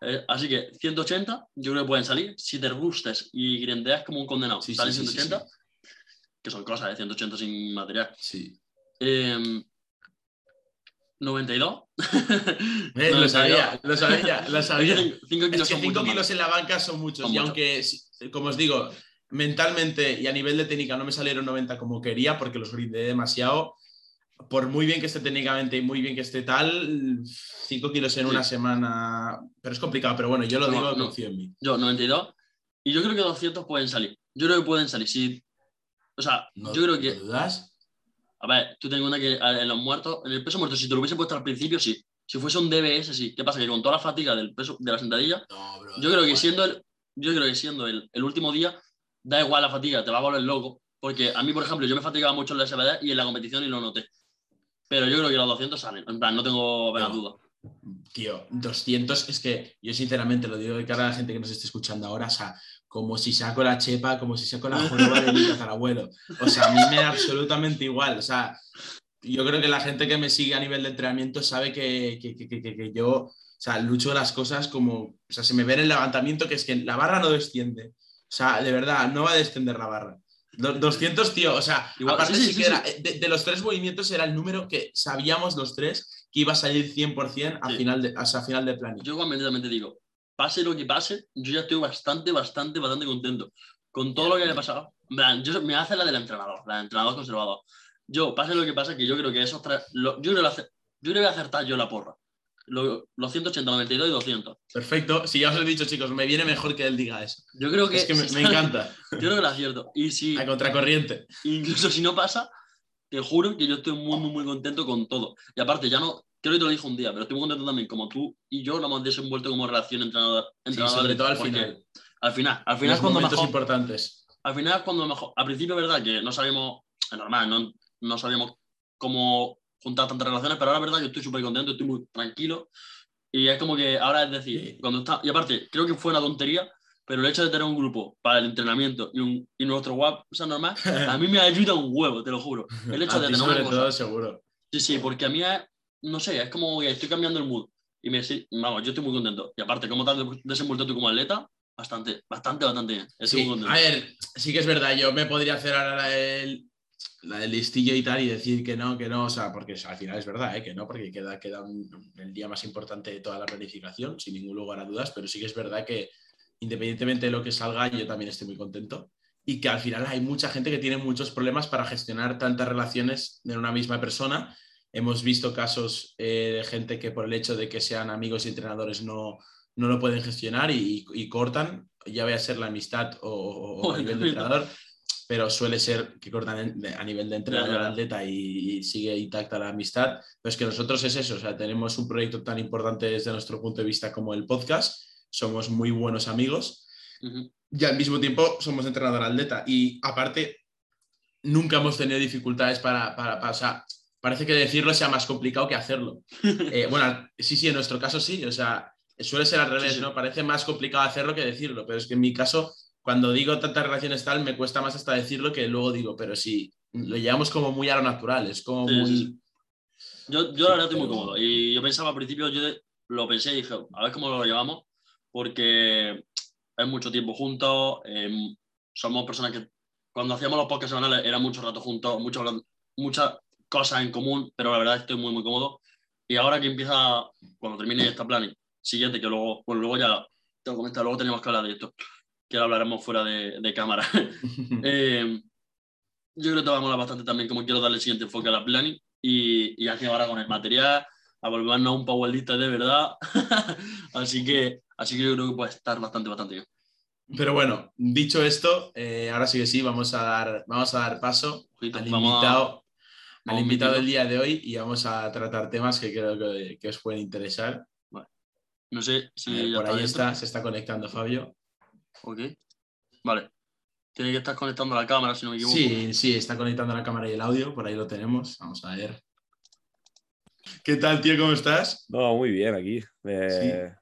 Eh, así que 180, yo creo que pueden salir. Si te gustes y grindeas como un condenado, Sí, sí, salen sí, sí, 180, que son cosas de 180 sin material. Sí. Eh, 92. Eh, lo 92. sabía, lo sabía, lo sabía. 5 kilos Es que son 5 mucho kilos más. en la banca son muchos. Son y muchos. aunque, si- como os digo, mentalmente y a nivel de técnica no me salieron 90 como quería porque los grindé demasiado. Por muy bien que esté técnicamente y muy bien que esté tal, 5 kilos en Sí. una semana. Pero es complicado, pero bueno, yo lo No, digo, no. confío en mí. Yo, 92. Y yo creo que 200 pueden salir. Yo creo que pueden salir. Si, o sea, ¿No, yo creo que. ¿no dudas? A ver, tú tengo una que a- en los muertos, en el peso muerto, si te lo hubiese puesto al principio, sí. Si fuese un DBS, sí. ¿Qué pasa? Que con toda la fatiga del peso de la sentadilla, No, bro. yo creo que siendo el, yo creo que siendo el, el último día, da igual la fatiga, te va a volver loco. Porque a mí, por ejemplo, yo me fatigaba mucho en la SBD y en la competición y lo noté. Pero yo creo que los 200 salen. En plan, no tengo apenas No. duda. Tío, 200 es que yo sinceramente lo digo de cara a la gente que nos esté escuchando ahora, o sea, como si saco la chepa, como si saco la *laughs* joroba de mi tatarabuelo. O sea, a mí me da absolutamente igual. O sea, yo creo que la gente que me sigue a nivel de entrenamiento sabe que, que, que- que- que yo, o sea, lucho las cosas como, o sea, se me ve en el levantamiento que es que la barra no desciende. O sea, de verdad, no va a descender la barra. Do- 200, tío, o sea, Igual, aparte sí, sí, sí que era- de, de los tres movimientos era el número que sabíamos los tres que iba a salir 100% a final de, hasta final de planilla. Yo igualmente también te digo, pase lo que pase, yo ya estoy bastante, bastante, bastante contento con todo lo que haya pasado. Plan, yo, me hace la del entrenador, la del entrenador conservador. Yo, pase lo que pase, que yo creo que esos tres, lo- yo, creo que yo creo que voy a acertar yo la porra. Lo- los 180, 92 y 200. Perfecto. Si ya os lo he dicho, chicos, me viene mejor que él diga eso. Yo creo que, Es que me, encanta. Yo creo que lo acierto. Y si, A contracorriente. incluso si no pasa, te juro que yo estoy muy, muy, muy contento con todo. Y aparte, ya no, creo que te lo dije un día, pero estoy muy contento también, como tú y yo lo hemos desenvuelto como relación entrenador. entrenador sobre todo al final. Al final, al final es cuando mejor. importantes. Al final es cuando mejor. Al principio, verdad, que no sabíamos, es normal, no, no sabíamos cómo juntar tantas relaciones, pero ahora, verdad, yo estoy súper contento, estoy muy tranquilo. Y es como que ahora es decir, cuando está. Y aparte, creo que fue una tontería, pero el hecho de tener un grupo para el entrenamiento y, un, y nuestro WhatsApp normal, a mí me ayuda un huevo, te lo juro. El hecho *laughs* de tener sobre todo, seguro. Sí, sí, porque a mí es, no sé, es como que estoy cambiando el mood. Y me vamos, yo estoy muy contento. Y aparte, como tal desenvuelto tú como atleta, bastante, bastante, bastante bien. sí, a ver, sí que es verdad, yo me podría hacer ahora el, la del listillo y tal y decir que no, que no, o sea, porque al final es verdad, ¿eh? que no, porque queda, queda el día más importante de toda la planificación, sin ningún lugar a dudas, pero sí que es verdad que independientemente de lo que salga, yo también estoy muy contento. Y que al final hay mucha gente que tiene muchos problemas para gestionar tantas relaciones de una misma persona. Hemos visto casos eh, de gente que por el hecho de que sean amigos y entrenadores no, no lo pueden gestionar y, cortan, ya vaya a ser la amistad o, a nivel de *laughs* entrenador, pero suele ser que cortan a nivel de entrenador atleta y, y, sigue intacta la amistad. Pero es que nosotros es eso, o sea, tenemos un proyecto tan importante desde nuestro punto de vista como el podcast somos muy buenos amigos y al mismo tiempo somos entrenador atleta. Y aparte, nunca hemos tenido dificultades para, para, parece que decirlo sea más complicado que hacerlo. *laughs* Eh, bueno, sí, sí, en nuestro caso sí, o sea, suele ser al revés, ¿no? Parece más complicado hacerlo que decirlo, pero es que en mi caso, cuando digo tantas relaciones tal, me cuesta más hasta decirlo que luego digo, pero sí, lo llevamos como muy a lo natural, es como muy... Yo, yo la verdad estoy muy cómodo y yo pensaba al principio, yo lo pensé y dije, a ver cómo lo llevamos porque es mucho tiempo juntos, em, somos personas que cuando hacíamos los podcasts semanales era mucho rato juntos, muchas cosas en común, pero la verdad estoy muy, muy cómodo. Y ahora que empieza, cuando termine esta plan siguiente, que luego, bueno, luego ya te lo comenté, luego tenemos que hablar de esto, que hablaremos fuera de, de cámara. *laughs* *laughs* Em, yo creo que te va a molar bastante también como quiero darle el siguiente enfoque a la planning y, y aquí ahora con el material, a volvernos un powerlista de verdad. *laughs* Así que Así que yo creo que puede estar bastante, bastante bien. Pero bueno, dicho esto, eh, ahora sí que sí, vamos a dar, vamos a dar paso al invitado, al invitado del día de hoy y vamos a tratar temas que creo que, que os pueden interesar. No sé si... por ahí está, se está conectando Fabio. Ok. Vale. Tiene que estar conectando la cámara, si no me equivoco. Sí, sí, está conectando la cámara y el audio, por ahí lo tenemos. Vamos a ver. ¿Qué tal, tío? ¿Cómo estás? No, muy bien aquí. Eh,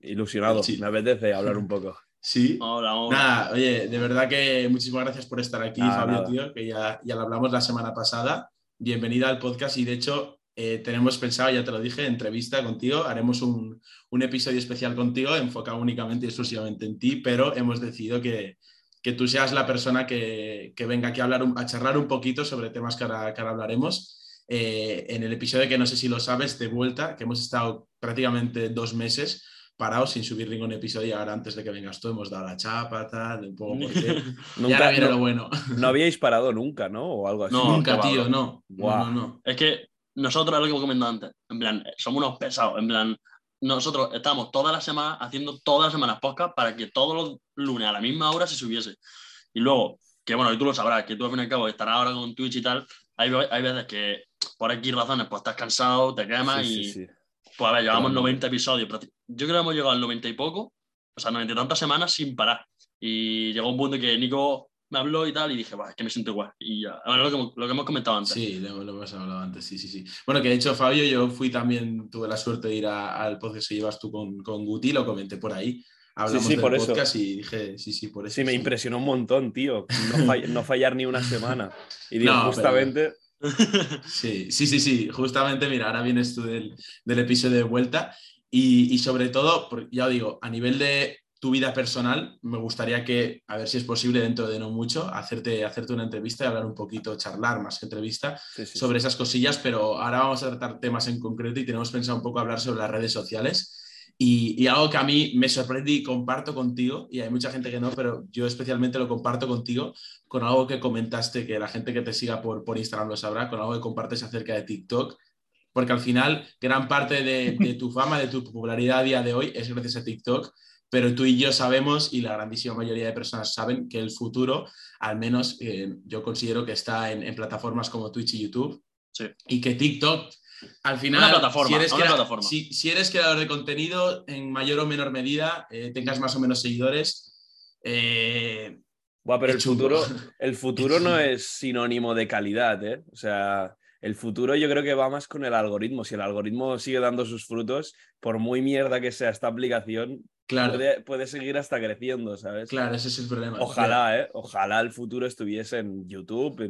ilusionado, me apetece hablar un poco. Sí. Hola, hola. Nada, oye, de verdad que muchísimas gracias por estar aquí, Fabio, tío, que ya, ya lo hablamos la semana pasada. Bienvenida al podcast y de hecho eh, tenemos pensado, ya te lo dije, entrevista contigo, haremos un, un, episodio especial contigo enfocado únicamente y exclusivamente en ti, pero hemos decidido que, que tú seas la persona que, que venga aquí a, hablar, a charlar un poquito sobre temas que ahora, que ahora hablaremos. Eh, en el episodio que no sé si lo sabes, de vuelta, que hemos estado prácticamente dos meses parados sin subir ningún episodio y ahora antes de que vengas tú hemos dado la chapa, tal, un poco porque *laughs* nunca, ahora viene lo bueno. no habíais parado nunca, ¿no? O algo así. No, nunca, tío, no. no, no. Es que nosotros, es lo que hemos comentado antes, en plan, somos unos pesados, en plan, nosotros estamos todas las semanas haciendo todas las semanas podcast para que todos los lunes a la misma hora se subiese. Y luego, que bueno, y tú lo sabrás, que tú al fin y al cabo estarás ahora con Twitch y tal, hay, hay veces que por aquí razones, pues estás cansado, te quemas y. Pues a ver, llevamos 90 episodios. Yo creo que hemos llegado al 90 y poco, o sea, 90 y tantas semanas sin parar. Y llegó un punto que Nico me habló y tal, y dije, es que me siento igual. Y ya, bueno, lo, que, lo que hemos comentado antes. Sí, lo, hemos hablado antes, sí, sí, sí. Bueno, que de hecho, Fabio, yo fui también, tuve la suerte de ir al podcast que llevas tú con, con Guti, lo comenté por ahí. Hablamos sí, sí, por podcast y dije, sí, sí, por eso. Sí, me impresionó un montón, tío. No, fallar ni una semana. Y digo, *laughs* justamente. Sí, sí, sí, sí. Justamente, mira, ahora vienes tú del, episodio de vuelta y, sobre todo, ya digo, a nivel de tu vida personal, me gustaría que, a ver si es posible dentro de no mucho, hacerte, hacerte una entrevista y hablar un poquito, charlar más que entrevista sobre esas cosillas, pero ahora vamos a tratar temas en concreto y tenemos pensado un poco hablar sobre las redes sociales. Y, y, algo que a mí me sorprende y comparto contigo, y hay mucha gente que no, pero yo especialmente lo comparto contigo, con algo que comentaste, que la gente que te siga por, por Instagram lo sabrá, con algo que compartes acerca de TikTok, porque al final gran parte de, tu *laughs* fama, de tu popularidad a día de hoy es gracias a TikTok, pero tú y yo sabemos, y la grandísima mayoría de personas saben, que el futuro, al menos eh, yo considero que está en, plataformas como Twitch y YouTube, y que TikTok, al final, si, eres plataforma. Si, eres creador de contenido, en mayor o menor medida, eh, tengas más o menos seguidores. Eh, pero el futuro, el *laughs* futuro no es sinónimo de calidad, ¿eh? O sea, el futuro yo creo que va más con el algoritmo. Si el algoritmo sigue dando sus frutos, por muy mierda que sea esta aplicación, claro. puede, seguir hasta creciendo, ¿sabes? Claro, ese es el problema. Ojalá, ¿eh? Ojalá el futuro estuviese en YouTube,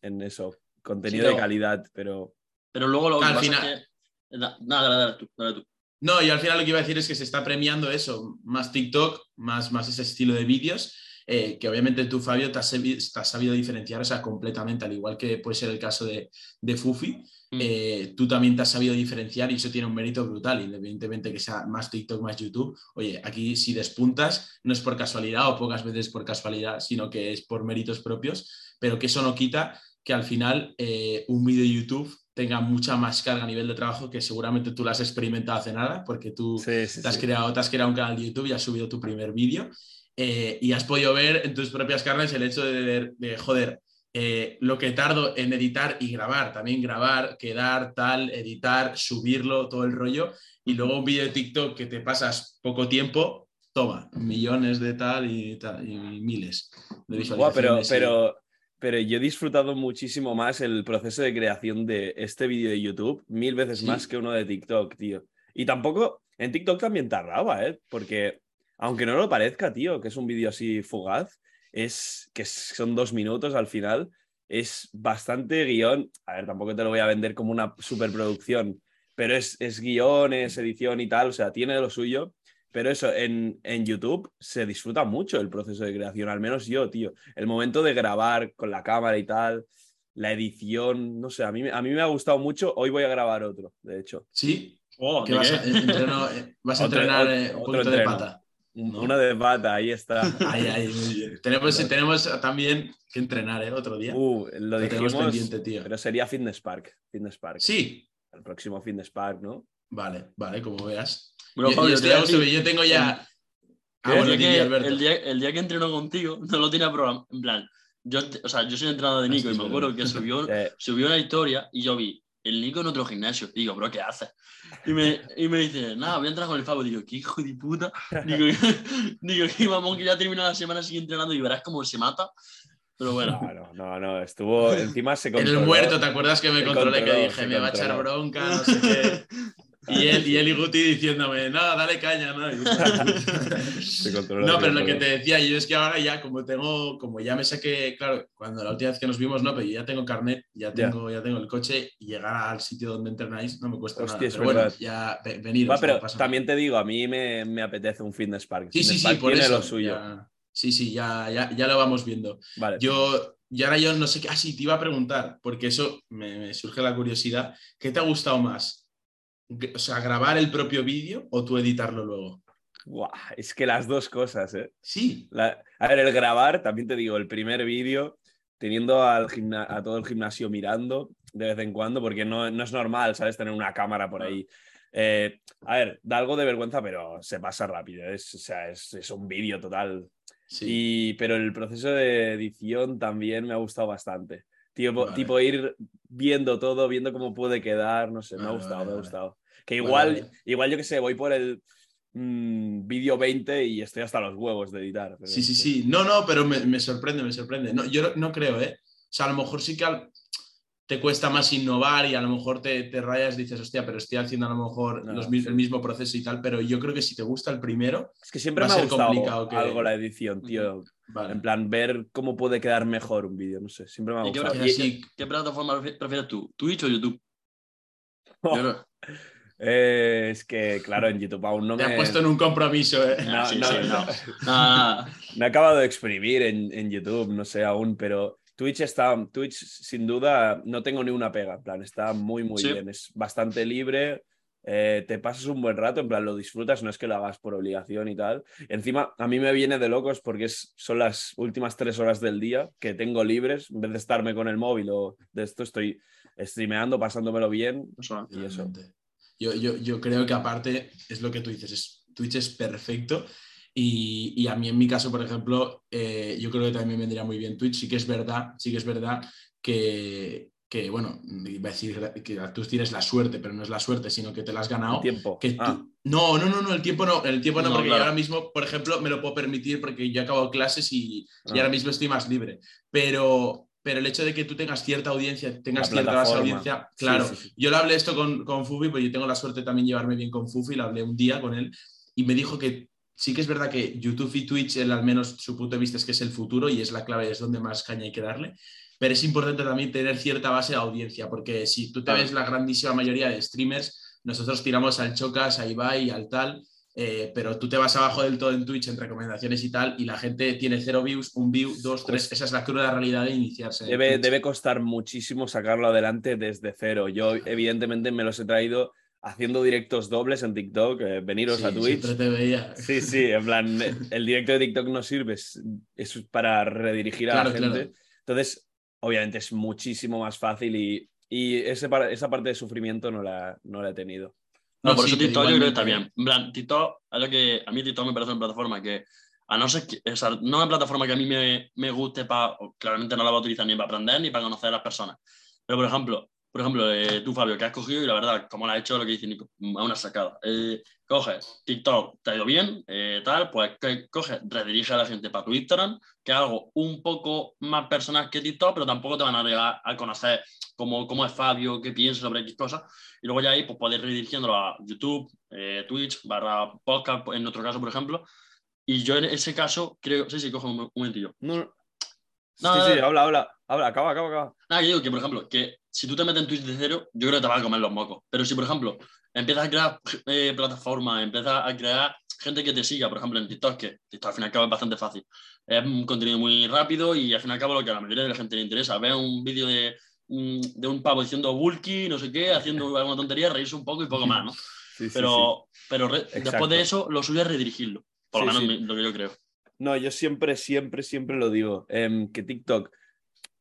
en, eso, contenido de calidad, pero... Pero luego lo que pasa final... es que... Nada, dale, tú. No, y al final lo que iba a decir es que se está premiando eso, más TikTok, más, más ese estilo de vídeos eh, que obviamente tú, Fabio, te has, sabido diferenciar, o sea, completamente, al igual que puede ser el caso de, de Fufi, mm. eh, tú también te has sabido diferenciar y eso tiene un mérito brutal, independientemente que sea más TikTok, más YouTube. Oye, aquí si despuntas, no es por casualidad o pocas veces por casualidad, sino que es por méritos propios, pero que eso no quita que al final eh, un vídeo de YouTube tenga mucha más carga a nivel de trabajo que seguramente tú lo has experimentado hace nada, porque tú te, has creado, te has creado un canal de YouTube y has subido tu primer vídeo eh, y has podido ver en tus propias carnes el hecho de, de, joder, eh, lo que tardo en editar y grabar, también grabar, quedar, tal, editar, subirlo, todo el rollo, y luego un vídeo de TikTok que te pasas poco tiempo, toma, millones de tal y, miles de visualizaciones. pero, pero, pero yo he disfrutado muchísimo más el proceso de creación de este vídeo de YouTube, mil veces más que uno de TikTok, tío. Y tampoco, en TikTok también tardaba, ¿eh? Porque aunque no lo parezca, tío, que es un vídeo así fugaz, es que son dos minutos al final, es bastante guion. A ver, tampoco te lo voy a vender como una superproducción, pero es, es guion, es edición y tal, o sea, tiene lo suyo. Pero eso, en, en, YouTube se disfruta mucho el proceso de creación, al menos yo, tío. El momento de grabar con la cámara y tal, la edición, no sé, a mí, a mí me ha gustado mucho. Hoy voy a grabar otro, de hecho. ¿Sí? Oh, vas, a, eh, vas a entrenar eh, un poquito de pata. Una de pata, ahí está. *laughs* Tenemos, tenemos también que entrenar, ¿eh? Otro día. Uh, lo, dijimos, pendiente, tío. Pero sería Fitness Park. Fitness Park. Sí. El próximo Fitness Park, ¿no? Vale, vale, como veas. yo, yo, tengo ya. Ah, el, día que, el, día, el, día que, entreno contigo, *laughs* no lo tiene programa. En plan, yo, o sea, yo soy entrenador de Nico y me *laughs* acuerdo que subió, subió una historia y yo vi el Nico en otro gimnasio. digo, bro, ¿qué haces? Y me, y me dice, nada, voy a entrar con el Fabo. Digo, ¿qué hijo de puta? Digo, *laughs* digo que mamón que ya terminó la semana sigue entrenando y verás cómo se mata. Pero bueno. No, no, no, estuvo. Encima se controló. El muerto, ¿te acuerdas que me controlé? que dije, me va a echar bronca, no sé qué. *laughs* Y él, y él y Guti diciéndome, no, dale caña, ¿no? *laughs* no, pero lo que te decía yo es que ahora ya, como tengo, como ya me sé que, claro, cuando la última vez que nos vimos, no, pero yo ya tengo carnet, ya tengo, ya tengo el coche y llegar al sitio donde entrenáis no me cuesta nada. Pero bueno, ya venir. pero también te digo, a mí me, me apetece un fitness park. Sí, sí, sí, por eso. Lo suyo. sí, sí, ya, ya, ya lo vamos viendo. Vale. Yo, y ahora yo no sé qué, ah, sí, te iba a preguntar, porque eso me, me surge la curiosidad, ¿qué te ha gustado más? O sea, grabar el propio vídeo o tú editarlo luego? es que las dos cosas, ¿eh? Sí. a ver, el grabar, también te digo, el primer vídeo, teniendo al a todo el gimnasio mirando de vez en cuando, porque no, no es normal, ¿sabes? Tener una cámara por ahí. Eh, a ver, da algo de vergüenza, pero se pasa rápido. Es, o sea, es, es un vídeo total. Sí. Y, pero el proceso de edición también me ha gustado bastante. Tipo, ir viendo todo, viendo cómo puede quedar, no sé, me ha gustado, me ha gustado. Que igual, igual yo que sé, voy por el mm, vídeo 20 y estoy hasta los huevos de editar. sí, sí, sí. No, no, pero me, sorprende, me sorprende. No, yo no creo, ¿eh? O sea, a lo mejor sí que te cuesta más innovar y a lo mejor te, te rayas, dices, hostia, pero estoy haciendo a lo mejor el mismo proceso y tal, pero yo creo que si te gusta el primero, es que siempre me ha gustado complicado algo la edición, tío. En plan, ver cómo puede quedar mejor un vídeo, no sé, siempre me ha gustado. ¿Qué, plataforma prefieres tú? ¿Twitch o YouTube? *laughs* Eh, es que, claro, en YouTube aún no me... Te has puesto en un compromiso, ¿eh? No, no, no. *laughs* me he acabado de exprimir en, en YouTube, no sé aún, pero Twitch está, Twitch sin duda no tengo ni una pega, en plan, está muy, muy bien, es bastante libre, eh, te pasas un buen rato, en plan, lo disfrutas, no es que lo hagas por obligación y tal. Encima, a mí me viene de locos porque es, son las últimas tres horas del día que tengo libres, en vez de estarme con el móvil o de esto, estoy streameando, pasándomelo bien. y eso. Yo, yo, yo creo que aparte es lo que tú dices, es, Twitch es perfecto Y, a mí en mi caso, por ejemplo, eh, yo creo que también vendría muy bien Twitch. Sí que es verdad, sí que es verdad que, que bueno, iba a decir que tú tienes la suerte, pero no es la suerte, sino que te la has ganado. tiempo. Que ah. No, no, no, no, el tiempo no, el tiempo no, porque ahora mismo, por ejemplo, me lo puedo permitir porque yo he acabado clases y, y ahora ah. mismo estoy más libre. Pero, pero el hecho de que tú tengas cierta audiencia, tengas cierta audiencia, claro. Yo le hablé esto con, con Fufi, pues yo tengo la suerte también de llevarme bien con Fufi, le hablé un día con él y me dijo que sí que es verdad que YouTube y Twitch, al menos su punto de vista es que es el futuro y es la clave, es donde más caña hay que darle, pero es importante también tener cierta base de audiencia, porque si tú te ves la grandísima mayoría de streamers, nosotros tiramos al Chocas, a Ibai, al tal, eh, pero tú te vas abajo del todo en Twitch en recomendaciones y tal, y la gente tiene cero views, un view, dos, tres. Esa es la cruda realidad de iniciarse. Debe, debe costar muchísimo sacarlo adelante desde cero. Yo, evidentemente, me los he traído haciendo directos dobles en TikTok, eh, veniros a Twitch. Te veía. Sí, sí, en plan, el directo de TikTok no sirve, es, para redirigir a la gente. Entonces, obviamente es muchísimo más fácil y, y ese, esa parte de sufrimiento no la, no la he tenido. No, por eso TikTok yo creo que está bien. En plan, TikTok, es lo que a mí TikTok me parece una plataforma que, a no ser que, o sea, no es una plataforma que a mí me, me guste para, claramente no la voy a utilizar ni para aprender ni para conocer a las personas. Pero, por ejemplo, por ejemplo, eh, tú, Fabio, que has cogido y la verdad, como lo has hecho, lo que dice Nico, a una sacada. Eh, coges TikTok, te ha ido bien, eh, tal, pues coges, redirige a la gente para tu Instagram, que es algo un poco más personal que TikTok, pero tampoco te van a llegar a conocer cómo, cómo es Fabio, qué piensa sobre X cosas. Y luego ya ahí pues, puedes ir redirigiéndolo a YouTube, eh, Twitch, barra podcast, en otro caso, por ejemplo. Y yo en ese caso creo. Sí, sí, cojo un, momentillo. No, no. sí, sí, habla, habla, habla, acaba, acaba, acaba. Nada, que digo que, por ejemplo, que si tú te metes en Twitch de cero, yo creo que te vas a comer los mocos. Pero si, por ejemplo, empiezas a crear eh, plataformas, empiezas a crear gente que te siga, por ejemplo, en TikTok, que TikTok al fin y al cabo es bastante fácil. Es un contenido muy rápido y al fin y al cabo lo que a la mayoría de la gente le interesa. Ve un vídeo de de un pavo diciendo bulky, no sé qué, haciendo *laughs* alguna tontería, reírse un poco y poco más, ¿no? pero pero después de eso, lo suyo es redirigirlo, por lo menos lo que yo creo. No, yo siempre, siempre, siempre lo digo, em, que TikTok,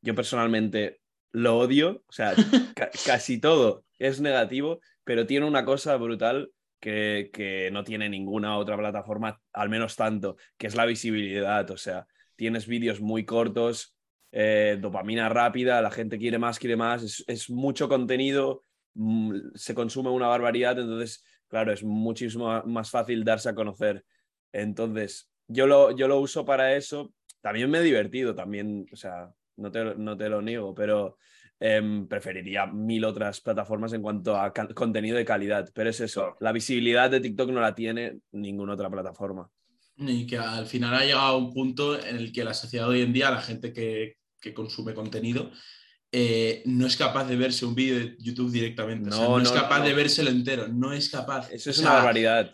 yo personalmente lo odio, o sea, *laughs* casi todo es negativo, pero tiene una cosa brutal que, que, no tiene ninguna otra plataforma, al menos tanto, que es la visibilidad, o sea, tienes vídeos muy cortos, eh, dopamina rápida, la gente quiere más, quiere más, es, mucho contenido, mm, se consume una barbaridad, entonces, claro, es muchísimo más fácil darse a conocer. Entonces, yo lo, yo lo uso para eso, también me he divertido, también, o sea, no te, no te lo niego, pero em, preferiría mil otras plataformas en cuanto a contenido de calidad, pero es eso, la visibilidad de TikTok no la tiene ninguna otra plataforma. Y que al final ha llegado a un punto en el que la sociedad hoy en día, la gente que, que consume contenido, eh, no es capaz de verse un vídeo de YouTube directamente. No, es capaz de vérselo entero, no es capaz. Eso es una barbaridad.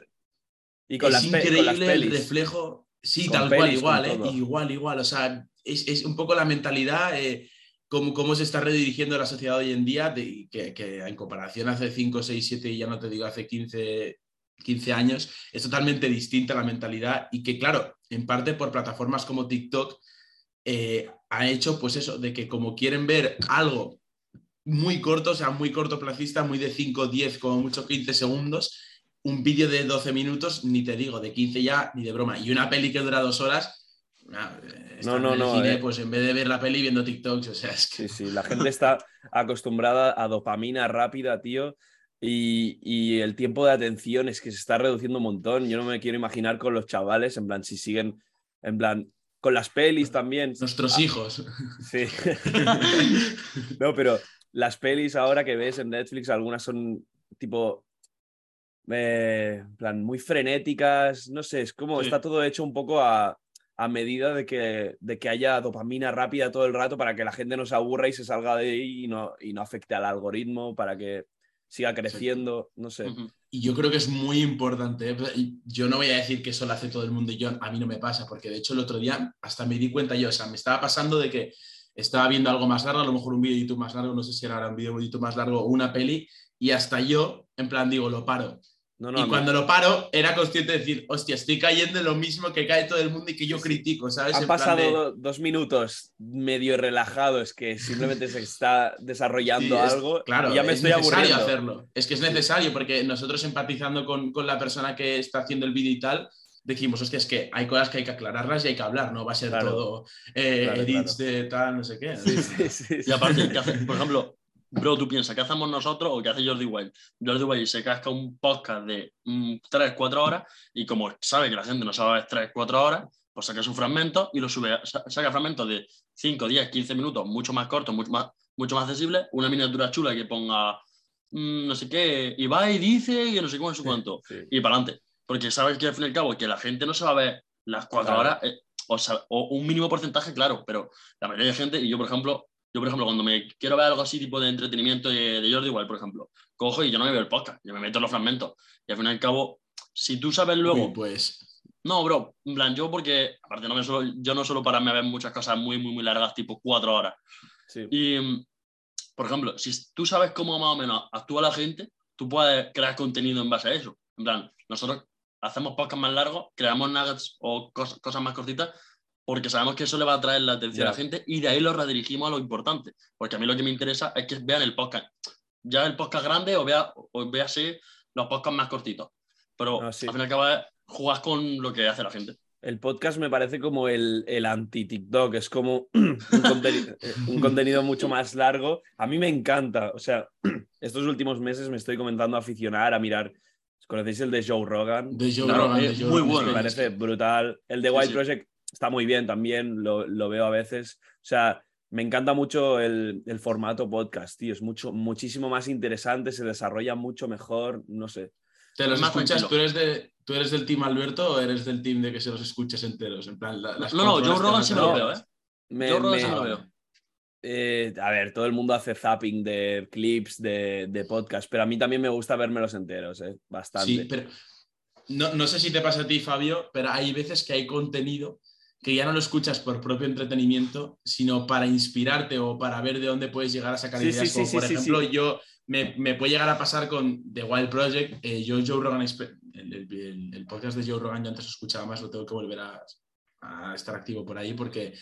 Y con es increíble el reflejo. Sí, tal cual, igual, eh, igual, igual. O sea, es, un poco la mentalidad, eh, cómo, cómo, se está redirigiendo la sociedad hoy en día, que, en comparación hace 5, 6, 7 y ya no te digo hace 15, 15 años, es totalmente distinta la mentalidad y que, claro, en parte por plataformas como TikTok, eh, ha hecho pues eso, de que como quieren ver algo muy corto, o sea, muy cortoplacista, muy de 5, 10, como mucho 15 segundos, un vídeo de 12 minutos, ni te digo, de 15 ya, ni de broma. Y una peli que dura dos horas, no, no, no. Eh. Pues en vez de ver la peli viendo TikToks, o sea, es que... Sí, sí, *laughs* la gente está acostumbrada a dopamina rápida, tío. Y, y, el tiempo de atención es que se está reduciendo un montón. Yo no me quiero imaginar con los chavales, en plan, si siguen, en plan, con las pelis también. Nuestros ah, hijos. Sí. *laughs* *laughs* no, pero las pelis ahora que ves en Netflix, algunas son tipo. Eh, plan, muy frenéticas. No sé, es como está todo hecho un poco a, a medida de que, de que haya dopamina rápida todo el rato para que la gente no se aburra y se salga de ahí y no, y no afecte al algoritmo, para que siga creciendo, no sé. Y yo creo que es muy importante. Yo no voy a decir que eso lo hace todo el mundo y yo, a mí no me pasa, porque de hecho el otro día hasta me di cuenta yo, o sea, me estaba pasando de que estaba viendo algo más largo, a lo mejor un vídeo de YouTube más largo, no sé si era un vídeo de YouTube más largo o una peli, y hasta yo, en plan, digo, lo paro y cuando lo paro, era consciente de decir, hostia, estoy cayendo en lo mismo que cae todo el mundo y que yo critico, ¿sabes? Han pasado dos minutos medio relajados que simplemente se está desarrollando algo claro, y ya me es estoy necesario hacerlo. Es que es necesario porque nosotros empatizando con, con, la persona que está haciendo el vídeo y tal, dijimos, hostia, es que hay cosas que hay que aclararlas y hay que hablar, no va a ser Claro. todo eh, Claro, edits claro. de tal, no sé qué. Sí, sí, sí, Y aparte, ¿qué hace- por ejemplo, bro, tú piensas, ¿qué hacemos nosotros o qué hace Jordi Wild? Jordi Wild se casca un podcast de 3, 4 horas y como sabe que la gente no sabe ver 3, 4 horas, pues saca su fragmento y lo sube, saca fragmentos de 5, 10, 15 minutos, mucho más cortos, mucho más, mucho más accesibles, una miniatura chula que ponga mm, no sé qué, Ibai dice que no sé cómo, no sé cuánto, Sí. y para adelante. Porque sabes que al fin y al cabo que la gente no se va a ver las cuatro Claro. horas, eh, o, sea, o un mínimo porcentaje, claro, pero la mayoría de gente, y yo por ejemplo, yo por ejemplo, cuando me quiero ver algo así tipo de entretenimiento de, de Jordi igual, por ejemplo, cojo y yo no me veo el podcast, yo me meto en los fragmentos. Y al fin y al cabo, si tú sabes luego, Uy, pues no, bro, en plan, yo porque, aparte, no me suelo, yo no suelo pararme a ver muchas cosas muy, muy, muy largas, tipo cuatro horas. Sí. Y, por ejemplo, si tú sabes cómo más o menos actúa la gente, tú puedes crear contenido en base a eso. En plan, nosotros hacemos podcasts más largos, creamos nuggets o cos- cosas más cortitas, porque sabemos que eso le va a atraer la atención a la gente y de ahí lo redirigimos a lo importante. Porque a mí lo que me interesa es que vean el podcast, ya el podcast grande o, vea, o véase los podcasts más cortitos. Pero Ah, sí. al fin y al cabo es jugar con lo que hace la gente. El podcast me parece como el, el anti-TikTok, es como *clears throat* un, eh, un contenido mucho más largo. A mí me encanta, o sea, *clears throat* estos últimos meses me estoy comenzando a aficionar, a mirar. ¿Conocéis el de Joe Rogan? de Joe Claro, Rogan, eh, de Joe muy Rogan, bueno. me es parece brutal. El de Sí, Wild sí. Project está muy bien también, lo, lo veo a veces. O sea, me encanta mucho el, el formato podcast, tío. Es mucho, muchísimo más interesante, se desarrolla mucho mejor, no sé. ¿Te los escuchas? ¿Tú eres, de, ¿Tú eres del team Alberto o eres del team de que se los escuches enteros? En plan, la- las No, no, cuatro Joe horas Rogan sí lo veo, ¿eh? Me- Joe Rogan sí lo veo. Eh, a ver, todo el mundo hace zapping de clips de, de podcast, pero a mí también me gusta vérmelos enteros, eh, bastante. Sí, pero no, no sé si te pasa a ti, Fabio, pero hay veces que hay contenido que ya no lo escuchas por propio entretenimiento, sino para inspirarte o para ver de dónde puedes llegar a sacar Sí, ideas. sí, Como sí, por ejemplo, yo me, me puede llegar a pasar con The Wild Project. eh, yo, Joe Rogan, el, el- el- el podcast de Joe Rogan, yo antes lo escuchaba más, lo tengo que volver a, a estar activo por ahí porque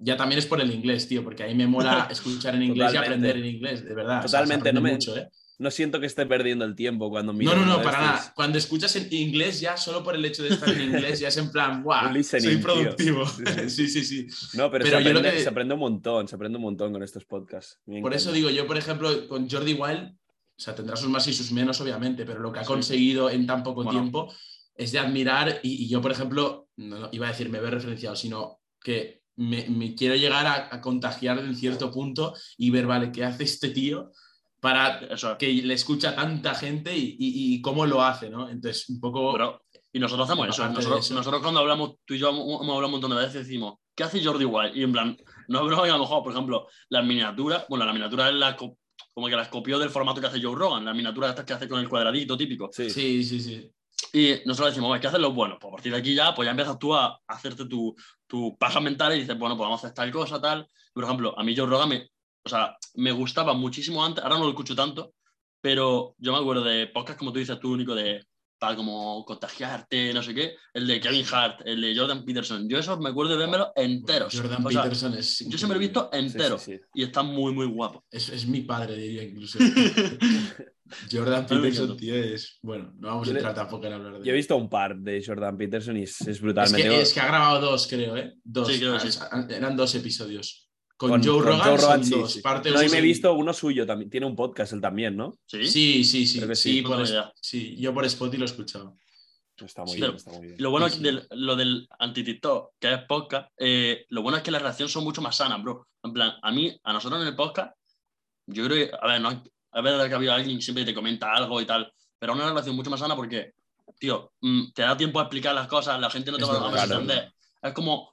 ya también es por el inglés, tío, porque ahí me mola *laughs* escuchar en inglés y aprender en inglés, de verdad. o sea, se Totalmente, no me- mucho, ¿eh? No siento que esté perdiendo el tiempo cuando miro. No, no, no, para estos. nada. Cuando escuchas en inglés, ya solo por el hecho de estar en inglés, ya es en plan, listening, Soy productivo. Sí, *laughs* Sí, sí, sí. No, pero, Pero se, aprende, que- se aprende un montón, se aprende un montón con estos podcasts. Me Por eso digo, yo, por ejemplo, con Jordi Wild, o sea, tendrá sus más y sus menos, obviamente, pero lo que ha Sí. conseguido en tan poco Bueno. tiempo es de admirar. Y, y yo, por ejemplo, no, no, iba a decir me veo referenciado, sino que me, me quiero llegar a, a contagiar en cierto punto y ver, vale, ¿qué hace este tío para que le escucha tanta gente y, y- y cómo lo hace, ¿no? Entonces, un poco. Pero- y nosotros hacemos eso. Nosotros, eso. nosotros cuando hablamos, tú y yo hemos hablado un montón de veces, decimos, ¿qué hace Jordi Wild? Y en plan, no broma, y a lo mejor, por ejemplo, las miniaturas, bueno, la miniatura es la co- como que las copió del formato que hace Joe Rogan, las miniaturas estas que hace con el cuadradito típico. Sí. Sí, sí, sí. Y nosotros decimos, "Vale, ¿qué hacen los buenos? Pues a partir de aquí ya, pues ya empiezas tú a hacerte tu, tu paja mental y dices, bueno, pues vamos a hacer tal cosa, tal. Por ejemplo, a mí Joe Rogan me, o sea, me gustaba muchísimo antes, ahora no lo escucho tanto, pero yo me acuerdo de podcasts como tú dices tú, único de para como contagiarte, no sé qué, el de Kevin Hart, el de Jordan Peterson. Yo esos me acuerdo de vérmelos enteros. Jordan O sea, Peterson es. yo siempre he visto Sí, sí, enteros sí. y está muy, muy guapo. Es, es mi padre, diría incluso. *laughs* Jordan Peterson, tío, es. Bueno, no vamos Yo a entrar tampoco en hablar de Yo he visto un par de Jordan Peterson y es, es brutal. Es que, es que ha grabado dos, creo, ¿eh? Dos. Sí, creo que Ah, sí. ah, Eran dos episodios. Con, con- Joe, con Rogan Joe Rogan, son sí, dos. sí. Parte No, y me he visto uno suyo también. Tiene un podcast él también, ¿no? ¿Sí? Sí, sí, sí. Sí, sí. por es- sí, yo por Spotify lo he escuchado. Está muy Sí, bien, pero- está muy bien. Lo bueno Sí, es sí. del- lo del anti-TikTok, que es podcast, eh, lo bueno es que las reacciones son mucho más sanas, bro. En plan, a mí, a nosotros en el podcast, yo creo que, a ver, no, a ver, que había alguien que siempre te comenta algo y tal, pero una relación mucho más sana porque, tío, mm, te da tiempo a explicar las cosas, la gente no te Es va a entender. Es como,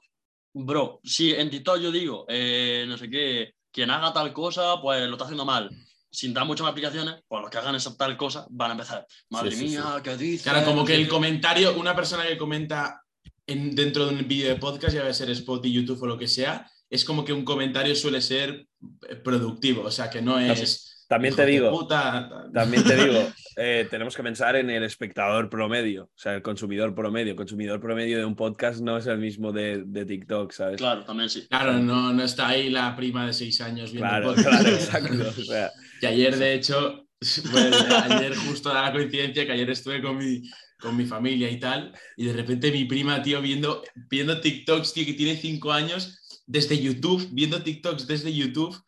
bro, si en TikTok yo digo, eh, no sé qué, quien haga tal cosa, pues lo está haciendo mal. Sin dar muchas más explicaciones, pues los que hagan esa tal cosa van a empezar. Madre Sí, sí, mía, ¿qué dices? Claro, como que el qué". comentario, una persona que comenta en- dentro de un vídeo de podcast, ya va a ser Spotify, YouTube o lo que sea, es como que un comentario suele ser eh, productivo, o sea, que no es. También te digo, puta. También te digo, eh, tenemos que pensar en el espectador promedio, o sea, el consumidor promedio. El consumidor promedio de un podcast no es el mismo de, de TikTok, ¿sabes? Claro, también sí. Claro, no, no está ahí la prima de seis años viendo claro, *laughs* podcast. claro, exacto. O sea, Que ayer, de hecho, *laughs* pues, ayer justo da la coincidencia que ayer estuve con mi, con mi familia y tal, y de repente mi prima, tío, viendo, viendo TikToks, tío, que tiene cinco años, desde YouTube, viendo TikToks desde YouTube,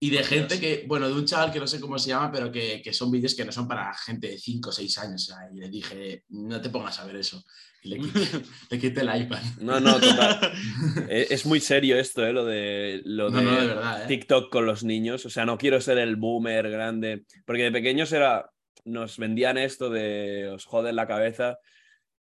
y de gente que, bueno, de un chaval que no sé cómo se llama, pero que, que son vídeos que no son para gente de 5 o 6 años. O sea, y le dije, no te pongas a ver eso. Y le quité, *laughs* le quité el iPad. No, no, total. *laughs* Eh, es muy serio esto, ¿eh? Lo de, lo No, de, no, de verdad, ¿eh? TikTok con los niños. O sea, no quiero ser el boomer grande. Porque de pequeños era. Nos vendían esto de os joden la cabeza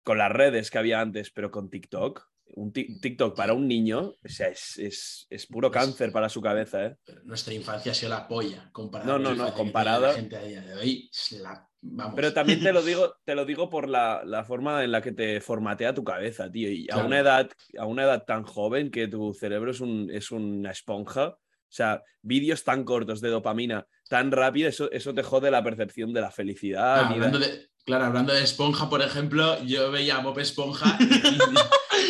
con las redes que había antes, pero con TikTok. Un ti- TikTok para un niño, o sea, es, es, es puro cáncer para su cabeza, ¿eh? Nuestra infancia ha sido la polla comparada No, la no, gente a día de hoy es la. Vamos. Pero también te lo *laughs* digo, te lo digo por la, la forma en la que te formatea tu cabeza, tío. Y a una edad, a una edad tan joven que tu cerebro es, un, es una esponja. O sea, vídeos tan cortos de dopamina, tan rápido, eso, eso te jode la percepción de la felicidad. Ah, hablando de, claro, hablando de Esponja, por ejemplo, yo veía a Bob Esponja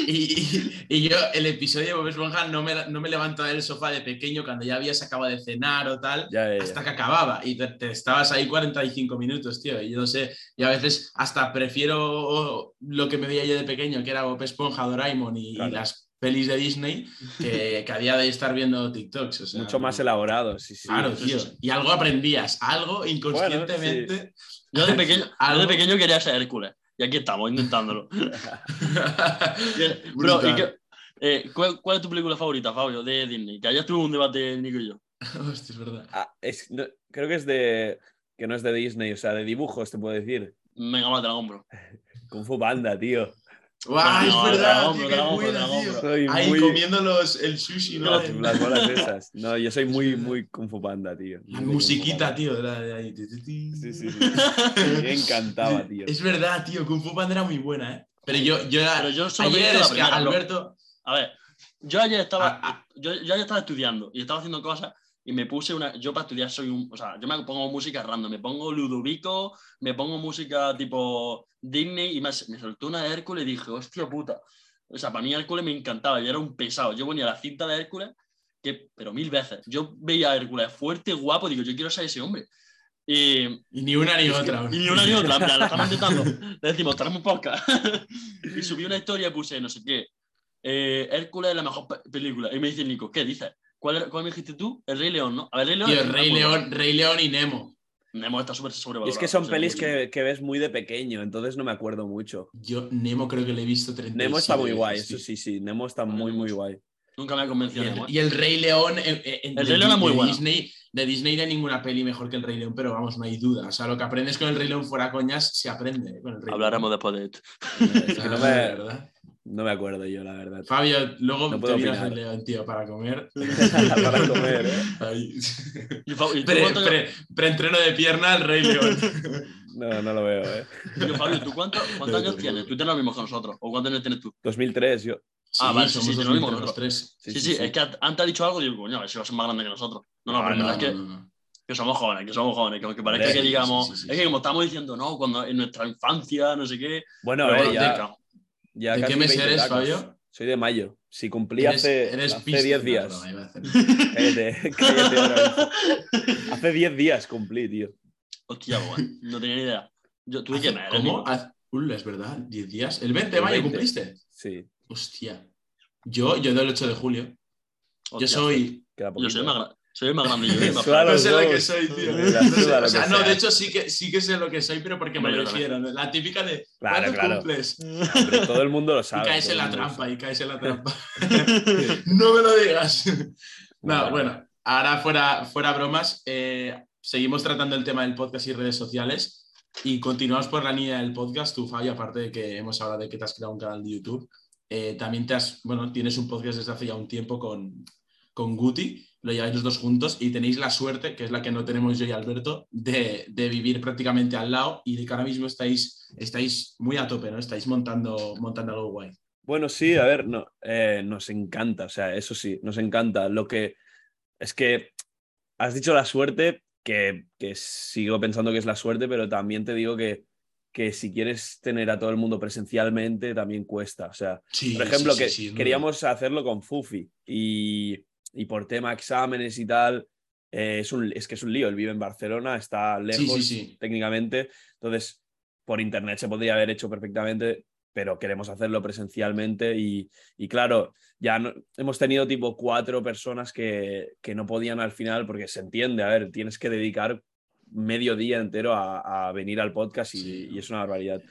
y, y- y- y yo el episodio de Bob Esponja no me, no me levantaba del sofá de pequeño cuando ya habías acabado de cenar o tal, Ya, ya, ya. hasta que acababa y te, te estabas ahí 45 minutos, tío. Y yo no sé, y a veces hasta prefiero lo que me veía yo de pequeño, que era Bob Esponja, Doraemon y, Claro. las pelis de Disney, que, que a día de estar viendo TikToks. o sea, Mucho más elaborado, sí, sí. Claro, tío. Y algo aprendíy algo inconscientemente. Yo de pequeño, *laughs* yo de pequeño quería ser Hércules. Y aquí estamos, intentándolo. *laughs* Bro, Brutal. ¿y qué- eh, ¿cuál, cuál es tu película favorita, Fabio, de Disney? Que ayer tuve un debate Nico y yo. *laughs* Hostia, es verdad. Ah, es- no- creo que es de. que no es de Disney, o sea, de dibujos, te puedo decir. Venga, va, te la compro. Kung Fu Panda, tío. ¡Guau! No, es verdad, dragón, tío, buena, dragón, tío. bro. Soy Ahí muy- comiendo los, el sushi, ¿no? No, Las bolas esas. No, yo soy muy, muy Kung Fu Panda, tío. La Muy musiquita, Panda. tío. de la- de ahí. Sí, sí, sí. *laughs* Me encantaba, tío. Es verdad, tío. Kung Fu Panda era muy buena, ¿eh? Pero yo, yo, Pero yo solo ayer es que. Alberto. A ver, yo ayer estaba, Ah, ah. yo, yo ayer estaba estudiando y estaba haciendo cosas y me puse una, yo para estudiar soy un, o sea, yo me pongo música random, me pongo Ludovico, me pongo música tipo Disney y me, me soltó una de Hércules y dije, hostia puta. O sea, para mí Hércules me encantaba, yo era un pesado, yo ponía la cinta de Hércules, que, pero mil veces. Yo veía a Hércules fuerte, guapo, digo, yo quiero ser ese hombre. Y, Y ni una ni que- otra. Y ni una ni otra, plan, la estamos intentando. *laughs* Le decimos, tenemos un podcast. *laughs* y subí una historia y puse, no sé qué. eh, Hércules es la mejor pe- película. Y me dice Nico, ¿qué dices? ¿Cuál, cuál me dijiste tú? El Rey León, ¿no? A ver, Rey León. Tío, es Rey. León, Rey León y Nemo. Nemo está súper Y sobrevalorado. es que son o sea, pelis que, que ves muy de pequeño, entonces no me acuerdo mucho. Yo Nemo creo que le he visto 30 Nemo está muy guay, eso sí, sí. Nemo está muy, muy guay. Nunca me ha Y convencido el, Nemo. ¿eh? y el Rey León. eh, eh, El de- Rey León es muy de bueno. Disney, de Disney no hay ninguna peli mejor que el Rey León, pero vamos, no hay duda. O sea, lo que aprendes con el Rey León fuera coñas, se aprende eh, con el Rey Hablaremos después de esto. Es que León. no me, ¿verdad? No me acuerdo yo, la verdad. Fabio, luego No te puedo miras el León, tío, para comer. *laughs* Para comer, ¿eh? *laughs* Ahí. ¿Y, Fa- y tú Pre- cuánto- pre- Preentreno de pierna, el Rey León. *laughs* No, no lo veo, ¿eh? yo, Fabio, ¿tú cuánto- cuántos años tienes? Tú tienes lo mismo que nosotros. ¿O cuántos años tienes tú? 2003, yo. Ah, vale, sí, somos sí, dos lo mismo los nosotros. tres. Sí, sí, es que antes ha dicho algo y digo, coño, a ver si vas a ser más grande que nosotros. No, no, pero no, es no, que, no, no. que somos jóvenes, que somos jóvenes, que aunque parezca que sí, digamos, sí, sí, sí, es que como estamos diciendo, no, cuando en nuestra infancia, no sé qué. Bueno, pero eh, bueno, ya, ya ¿De casi qué mes 20 eres, tacos. Fabio? Soy de mayo. Si cumplí Eres- hace, eres hace pista. 10 No, días. a hacer. *laughs* Cállate, cállate. Hace 10 días cumplí, tío. Hostia, pues, no tenía ni idea. Yo. ¿Cómo? Ul, es verdad, 10 días. ¿El 20 de mayo 20. cumpliste? Sí, Hostia. Yo, yo del 8 de julio. Yo Hostia, soy. queda Yo soy, más, soy el más grande. Yo, *laughs* más. No sé lo que soy, tío. La No sé, o sea, no, de hecho sí que, sí que sé lo que soy, pero porque me lo dijeron. La típica de Claro, ¿cuándo claro. cumples? *laughs* Hombre, todo el mundo lo Y sabe. caes todo en la trampa, y caes en la trampa. *laughs* no me lo digas. No, bueno, ahora fuera, fuera bromas, eh, seguimos tratando el tema del podcast y redes sociales y continuamos por la línea del podcast. Tú, Fabio, aparte de que hemos hablado de que te has creado un canal de YouTube, eh, también te has, bueno, tienes un podcast desde hace ya un tiempo con, con Guti, lo lleváis los dos juntos y tenéis la suerte, que es la que no tenemos yo y Alberto, de, de vivir prácticamente al lado y de que ahora mismo estáis, estáis muy a tope, ¿no? Estáis montando, montando algo guay. Bueno, sí, a ver, no, eh, nos encanta, o sea, eso sí, nos encanta. Lo que es que has dicho la suerte, que, que sigo pensando que es la suerte, pero también te digo que, que si quieres tener a todo el mundo presencialmente, también cuesta. O sea, Sí, por ejemplo, sí, que sí, queríamos hacerlo con Fufi y, y por tema exámenes y tal, eh, es, un, es que es un lío. Él vive en Barcelona, está lejos sí, sí. técnicamente. Entonces, por internet se podría haber hecho perfectamente, pero queremos hacerlo presencialmente y, y claro, ya no, hemos tenido tipo cuatro personas que, que, no podían al final porque se entiende, a ver, tienes que dedicar medio día entero a, a venir al podcast y, Sí. y es una barbaridad.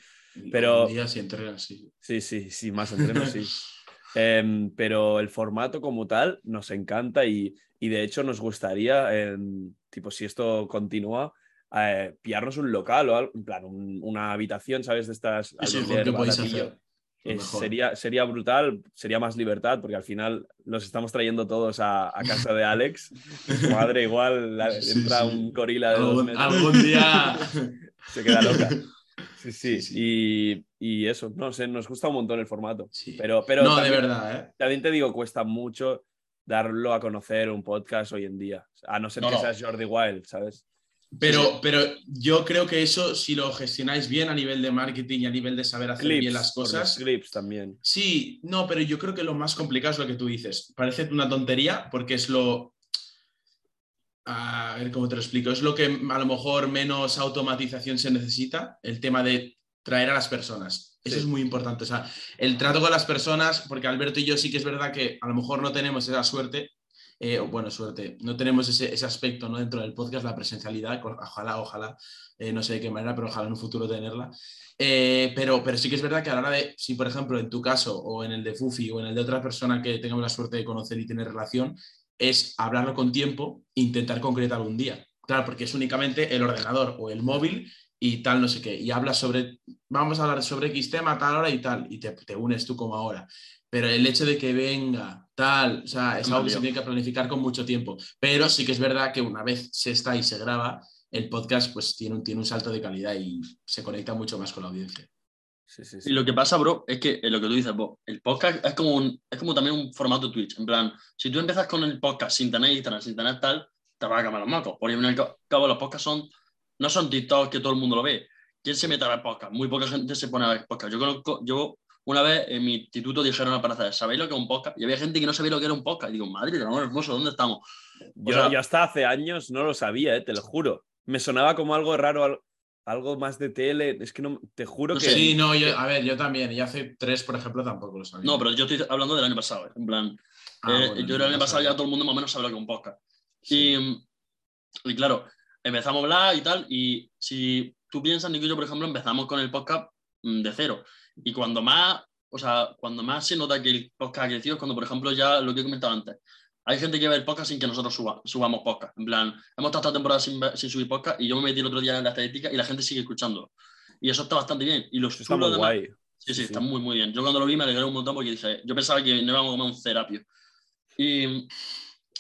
Pero- Días sí entrenan, sí. Sí, sí, sí, más entrenos, sí. *laughs* Em, pero el formato como tal nos encanta y, y de hecho nos gustaría, em, tipo, si esto continúa, eh, pillarnos un local o algo, en plan, un- una habitación, ¿sabes? De estas sí, alquiler Mejor que podéis hacer. Lo Eh, sería, sería brutal, sería más libertad, porque al final los estamos trayendo todos a, a casa de Alex. Su *laughs* madre igual la- Sí, entra sí. un gorila de dos Algún, metros, algún día. *laughs* se queda loca. *laughs* Sí, sí. Y, y eso, no sé, nos gusta un montón el formato. Sí. Pero, pero no, de también, verdad, ¿eh? también te digo, cuesta mucho darlo a conocer un podcast hoy en día. A no ser No, que no. seas Jordi Wild, ¿sabes? Pero, pero yo creo que eso, si lo gestionáis bien a nivel de marketing y a nivel de saber hacer Clips, bien las cosas. clips también. Sí, no, pero yo creo que lo más complicado es lo que tú dices. Parece una tontería porque es lo. A ver cómo te lo explico. Es lo que a lo mejor menos automatización se necesita, el tema de traer a las personas. Eso Sí. es muy importante. O sea, el trato con las personas, porque Alberto y yo sí que es verdad que a lo mejor no tenemos esa suerte, eh, o bueno, suerte, no tenemos ese, ese aspecto ¿no? dentro del podcast, la presencialidad, ojalá, ojalá, eh, no sé de qué manera, pero ojalá en un futuro tenerla. Eh, pero, pero sí que es verdad que a la hora de, si por ejemplo en tu caso o en el de Fufi o en el de otra persona que tengamos la suerte de conocer y tener relación, es hablarlo con tiempo, intentar concretar un día. Claro, porque es únicamente el ordenador o el móvil y tal, no sé qué. Y hablas sobre, vamos a hablar sobre X tema, tal hora y tal, y te, te unes tú como ahora. Pero el hecho de que venga, tal, o sea, es algo que se tiene que planificar con mucho tiempo. Pero sí que es verdad que una vez se está y se graba, el podcast pues tiene un, tiene un salto de calidad y se conecta mucho más con la audiencia. Sí, sí, Y lo que pasa, bro, es que eh, lo que tú dices, bro, el podcast es como, un, es como también un formato Twitch. En plan, si tú empiezas con el podcast sin tener Instagram, sin tener tal, te vas a cambiar los mocos. Porque al fin y al cabo los podcasts son, no son TikTok que todo el mundo lo ve. ¿Quién se mete a ver podcast? Muy poca gente se pone a ver podcast. Yo conozco, yo una vez en mi instituto dijeron para hacer, ¿sabéis lo que es un podcast? Y había gente que no sabía lo que era un podcast. Y digo, madre amor hermoso, ¿dónde estamos? Yo, sea- yo hasta hace años no lo sabía, eh, te lo juro. Me sonaba como algo raro, algo más de tele. Es que no, te juro No que. sé. Sí, no, yo, a ver, yo también. Y hace tres, por ejemplo, tampoco lo sabía. No, pero yo estoy hablando del año pasado. ¿eh? En plan, Ah, eh, bueno, yo el año no pasado ya todo el mundo más o menos sabe lo que un podcast. Sí. Y, y claro, empezamos a hablar y tal, y si tú piensas, Nico y yo, por ejemplo, empezamos con el podcast mm, de cero. Y cuando más, o sea, cuando más se nota que el podcast ha crecido es cuando, por ejemplo, ya lo que he comentado antes, hay gente que ve el podcast sin que nosotros suba- subamos podcast. En plan, hemos estado esta temporada sin, subir podcast y yo me metí el otro día en la estadística y la gente sigue escuchando. Y eso está bastante bien. Y los está muy además, guay. Sí, sí, Sí, está muy, muy bien. Yo cuando lo vi me alegré un montón porque dije, yo pensaba que no íbamos a comer un cerapio. Y,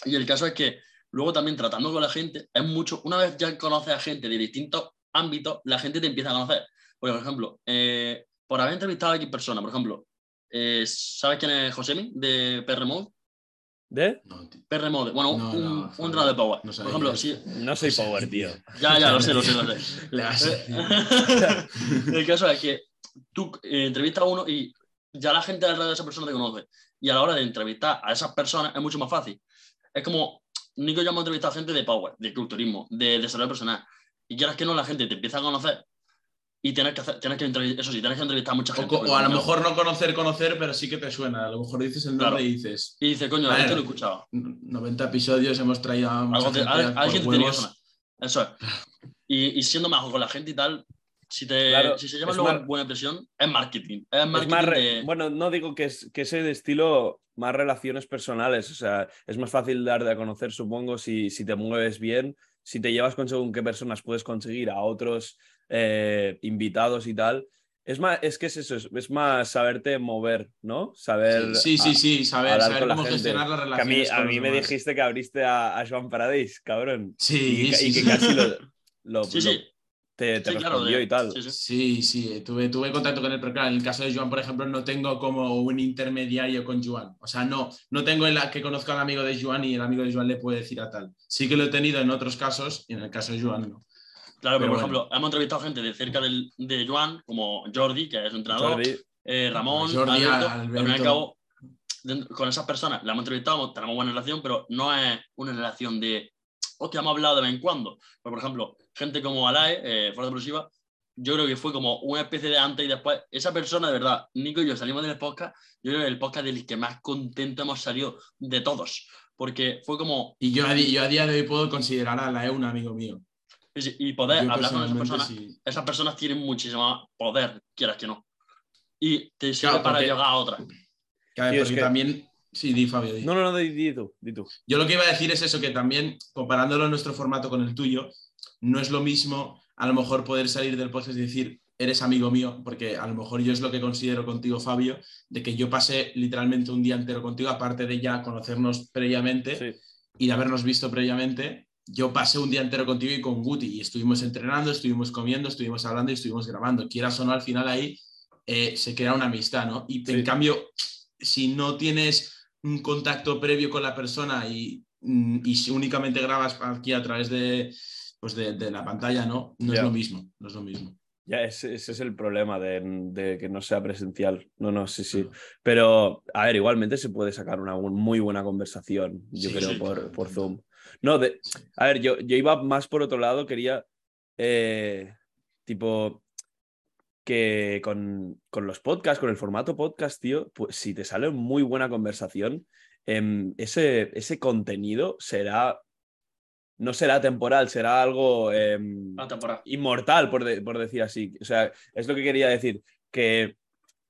y el caso es que luego también tratando con la gente, es mucho, una vez ya conoces a gente de distintos ámbitos, la gente te empieza a conocer. Porque, por ejemplo, eh, por haber entrevistado a X persona, por ejemplo, eh, ¿sabes quién es Josemi de PR Mode? ¿De? No, tío. PR Mode, bueno, No, un, no, un de Power. no por ejemplo, sí, No soy power, tío. ya, ya, lo sé, lo sé, lo sé. *laughs* Decir. *laughs* el caso es que tú eh, entrevistas a uno y ya la gente alrededor de esa persona te conoce. Y a la hora de entrevistar a esas personas es mucho más fácil. Es como, Nico y yo hemos entrevistado a gente de power, de culturismo, de desarrollo personal. Y quieras que no, la gente te empieza a conocer y tienes que hacer, tienes que entrevistar, eso sí, tienes que entrevistar a mucha O, gente. porque o a lo no- mejor no conocer, conocer, pero sí que te suena. A lo mejor dices el nombre Claro. y dices Y dice, coño, Vale. este lo he escuchado. 90 episodios, hemos traído a mucha Algo te- gente por alguien te tiene que sonar. Eso es. Y, y siendo majo con la gente y tal, si, te, Claro, si se lleva es luego más- buena impresión, es marketing. Es Es marketing más re- de- Bueno, no digo que, es, que de estilo más relaciones personales. O sea, es más fácil dar de a conocer, supongo, si, si te mueves bien, si te llevas con según qué personas puedes conseguir a otros eh, invitados y tal. Es más, es que es eso, es, es más saberte mover, ¿no? Saber. Sí, sí, a- sí, saber, saber la cómo gestionar las que a mí, relaciones. a me demás. dijiste que abriste a, a Joan Paradis, cabrón. Sí, y, que- sí, y que sí. casi lo, lo- Sí, lo- sí. te, te Sí, claro, de- y tal. sí, sí. Sí, sí, tuve, tuve contacto con él, pero claro, en el caso de Joan, por ejemplo, no tengo como un intermediario con Joan. O sea, no, no tengo el que conozca al amigo de Joan y el amigo de Joan le puede decir a tal. Sí que lo he tenido en otros casos y en el caso de Joan no. Claro, pero, Pero por bueno. ejemplo, hemos entrevistado gente de cerca del, de Joan, como Jordi, que es entrenador, Jordi, eh, Ramón, Jordi, Alberto. Alberto. Al fin y al cabo, con esas personas la hemos entrevistado, tenemos buena relación, pero no es una relación de, hostia, hemos hablado de vez en cuando. Pues, por ejemplo, gente como Alae, eh, Fuerza Explosiva, yo creo que fue como una especie de antes y después. Esa persona, de verdad, Nico y yo salimos del podcast, yo creo que el podcast del que más contento hemos salido de todos, porque fue como... Y yo yo a día de hoy puedo considerar a la E un amigo mío. Y poder Yo hablar con esas personas, sí. esas personas tienen muchísimo poder, quieras que no. Y te sirve Claro, para porque- llegar a otra. Tío, es porque que- también... Sí, di Fabio, di. No, no, no, di, di tú, di tú. Yo lo que iba a decir es eso, que también comparándolo nuestro formato con el tuyo, no es lo mismo a lo mejor poder salir del podcast y decir, eres amigo mío, porque a lo mejor yo es lo que considero contigo, Fabio, de que yo pasé literalmente un día entero contigo, aparte de ya conocernos previamente Sí. y de habernos visto previamente, yo pasé un día entero contigo y con Guti y estuvimos entrenando, estuvimos comiendo, estuvimos hablando y estuvimos grabando. Quieras o no, al final ahí eh, se crea una amistad, ¿no? Y en cambio, si no tienes un contacto previo con la persona y, mm, y si únicamente grabas aquí a través de, pues de, de la pantalla, ¿no? No es lo mismo, no es lo mismo. Ya, ese, ese es el problema de, de que no sea presencial. No, no, sí, sí. Mm. Pero, a ver, igualmente se puede sacar una muy buena conversación, yo Sí, creo, sí, por, claro, por tanto. Zoom. No, de, a ver, yo, yo iba más por otro lado, quería, eh, tipo, que con, con los podcasts, con el formato podcast, tío, pues si te sale muy buena conversación, em, ese, ese contenido será, no será temporal, será algo... em, inmortal, por, de- por decir así. O sea, es lo que quería decir, que,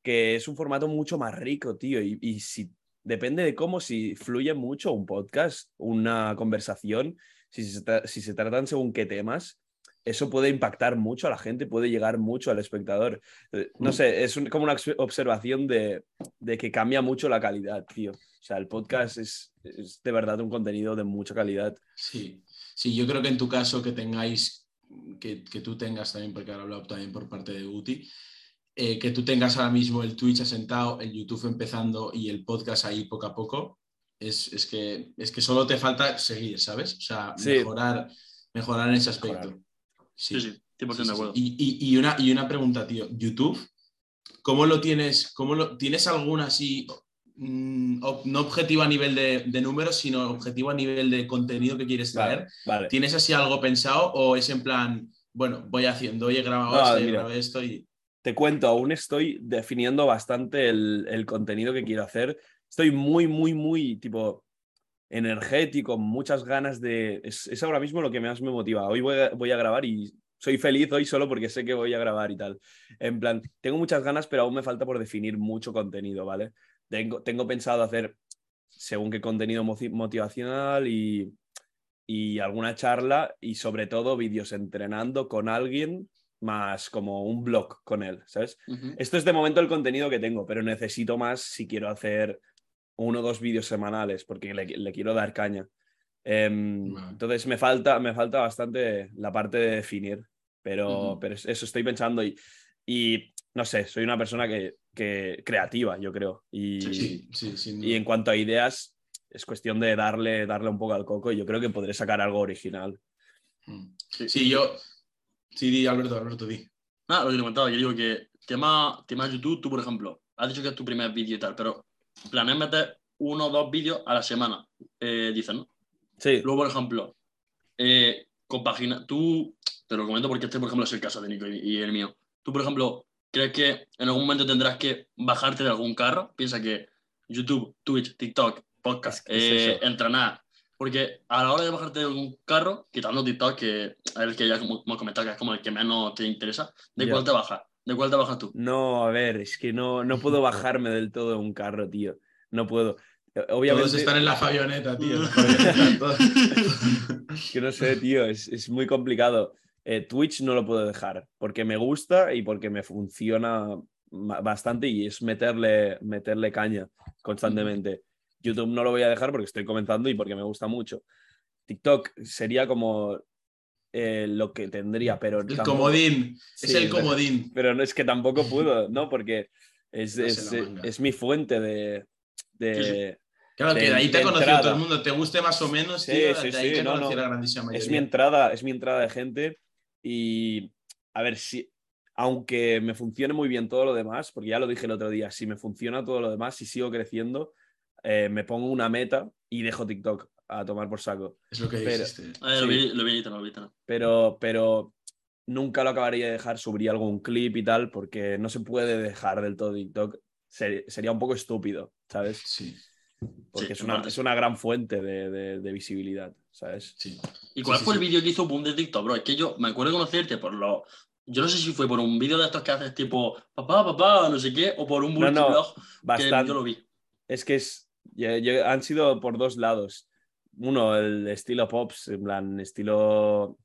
que es un formato mucho más rico, tío, y, y si depende de cómo, si fluye mucho un podcast, una conversación, si se, si se tratan según qué temas, eso puede impactar mucho a la gente, puede llegar mucho al espectador. Eh, No Mm. sé, es un- como una observación de, de que cambia mucho la calidad, tío. O sea, el podcast es, es de verdad un contenido de mucha calidad. Sí, sí, yo creo que en tu caso que tengáis, que, que tú tengas también, porque ahora he hablado también por parte de Guti, eh, que tú tengas ahora mismo el Twitch asentado, el YouTube empezando y el podcast ahí poco a poco, es, es que, es que solo te falta seguir, ¿sabes? O sea, Sí. mejorar, mejorar en ese aspecto. Mejorar. Sí, sí, 100% Sí, sí, de sí. acuerdo. Y, y- y una, y una pregunta, tío. YouTube, ¿cómo lo tienes? Cómo lo, ¿Tienes alguna así, no objetivo a nivel de, de números, sino objetivo a nivel de contenido que quieres traer? Vale, vale. ¿Tienes así algo pensado o es en plan, bueno, voy haciendo, hoy he grabado No, esto, mira. esto y... te cuento, aún estoy definiendo bastante el, el contenido que quiero hacer. Estoy muy, muy, muy, tipo, energético, muchas ganas de... Es, es ahora mismo lo que más me motiva. Hoy voy a, voy a grabar y soy feliz hoy solo porque sé que voy a grabar y tal. En plan, tengo muchas ganas, pero aún me falta por definir mucho contenido, ¿vale? Tengo, tengo pensado hacer según qué contenido motivacional y, y alguna charla y sobre todo vídeos entrenando con alguien más como un blog con él, ¿sabes? Esto es de momento el contenido que tengo, pero necesito más si quiero hacer uno o dos vídeos semanales, porque le, le quiero dar caña. Em. Entonces me falta, me falta bastante la parte de definir, pero, pero es- eso estoy pensando y, y no sé, soy una persona que, que creativa, yo creo. Y, Sí, sí, sin y en cuanto a ideas, es cuestión de darle, darle un poco al coco y yo creo que podré sacar algo original. Mm. Sí. Sí, yo... Sí, di, Alberto, Alberto, di. Nada, lo que te comentaba, yo digo que tema, tema YouTube, tú, por ejemplo, has dicho que es tu primer vídeo y tal, pero planeas meter uno o dos vídeos a la semana, eh, dices, ¿no? Sí, Luego, por ejemplo, eh, compagina, tú, te lo comento porque este, por ejemplo, es el caso de Nico y, y el mío. Tú, por ejemplo, ¿crees que en algún momento tendrás que bajarte de algún carro? Piensa que YouTube, Twitch, TikTok, podcast, Es que es eh, eso. entrenar. Porque a la hora de bajarte de algún carro, quitando TikTok, que es el que ya como, hemos comentado, que es como el que menos te interesa, ¿de Ya. cuál te bajas? ¿De cuál te bajas tú? No, a ver, es que no, no puedo *laughs* bajarme del todo de un carro, tío. No puedo. Obviamente, *laughs* Todos están en la Fabioneta, tío. *laughs* que no sé, tío, es, es muy complicado. Eh, Twitch no lo puedo dejar porque me gusta y porque me funciona bastante y es meterle, meterle caña constantemente. YouTube no lo voy a dejar porque estoy comenzando y porque me gusta mucho. TikTok sería como eh, lo que tendría, pero El tampoco- comodín, es el comodín. pero no es que tampoco *laughs* puedo, ¿no? Porque es, No mi fuente de... de-. Claro, que de- ahí te ha conocido entrada. todo el mundo, te guste más o menos, Sí, tío, sí, de ahí no, no. Es mi entrada, es mi entrada de gente y a ver si, aunque me funcione muy bien todo lo demás, porque ya lo dije el otro día, si me funciona todo lo demás, si sigo creciendo, eh, me pongo una meta y dejo TikTok a tomar por saco. Es lo que Pero- lo Sí. vi, lo vi, lo vi, lo vi. Pero, pero nunca lo acabaría de dejar, subiría algún clip y tal, porque no se puede dejar del todo TikTok. sería un poco estúpido, ¿sabes? Sí. Porque Sí, es, una, es una gran fuente de, de- de visibilidad, ¿sabes? sí. ¿Y cuál Sí, fue sí, el sí. vídeo que hizo boom de TikTok, bro? Es que yo me acuerdo de conocerte por los. Yo no sé si fue por un vídeo de estos que haces tipo papá, papá, no sé qué, o por un No, no, multiblog que Bastante. yo lo vi. Es que es, ya- ya han sido por dos lados. Uno, el estilo Pops, en plan, estilo.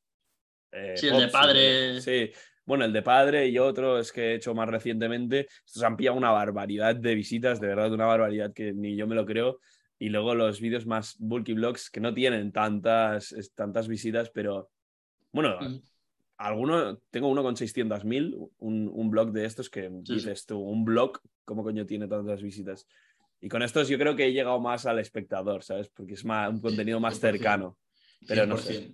eh, Sí, el de Pops, padre. Sí, bueno, el de padre y otro es que he hecho más recientemente. Estos han pillado una barbaridad de visitas, de verdad, una barbaridad que ni yo me lo creo. Y luego los vídeos más bulky vlogs que no tienen tantas, tantas visitas, pero bueno, alguno, tengo uno con 600.000, un, un blog de estos que Sí, dices tú, un blog, ¿cómo coño tiene tantas visitas? Y con estos yo creo que he llegado más al espectador, ¿sabes? Porque es más, un contenido más 100%. cercano. Pero no sé.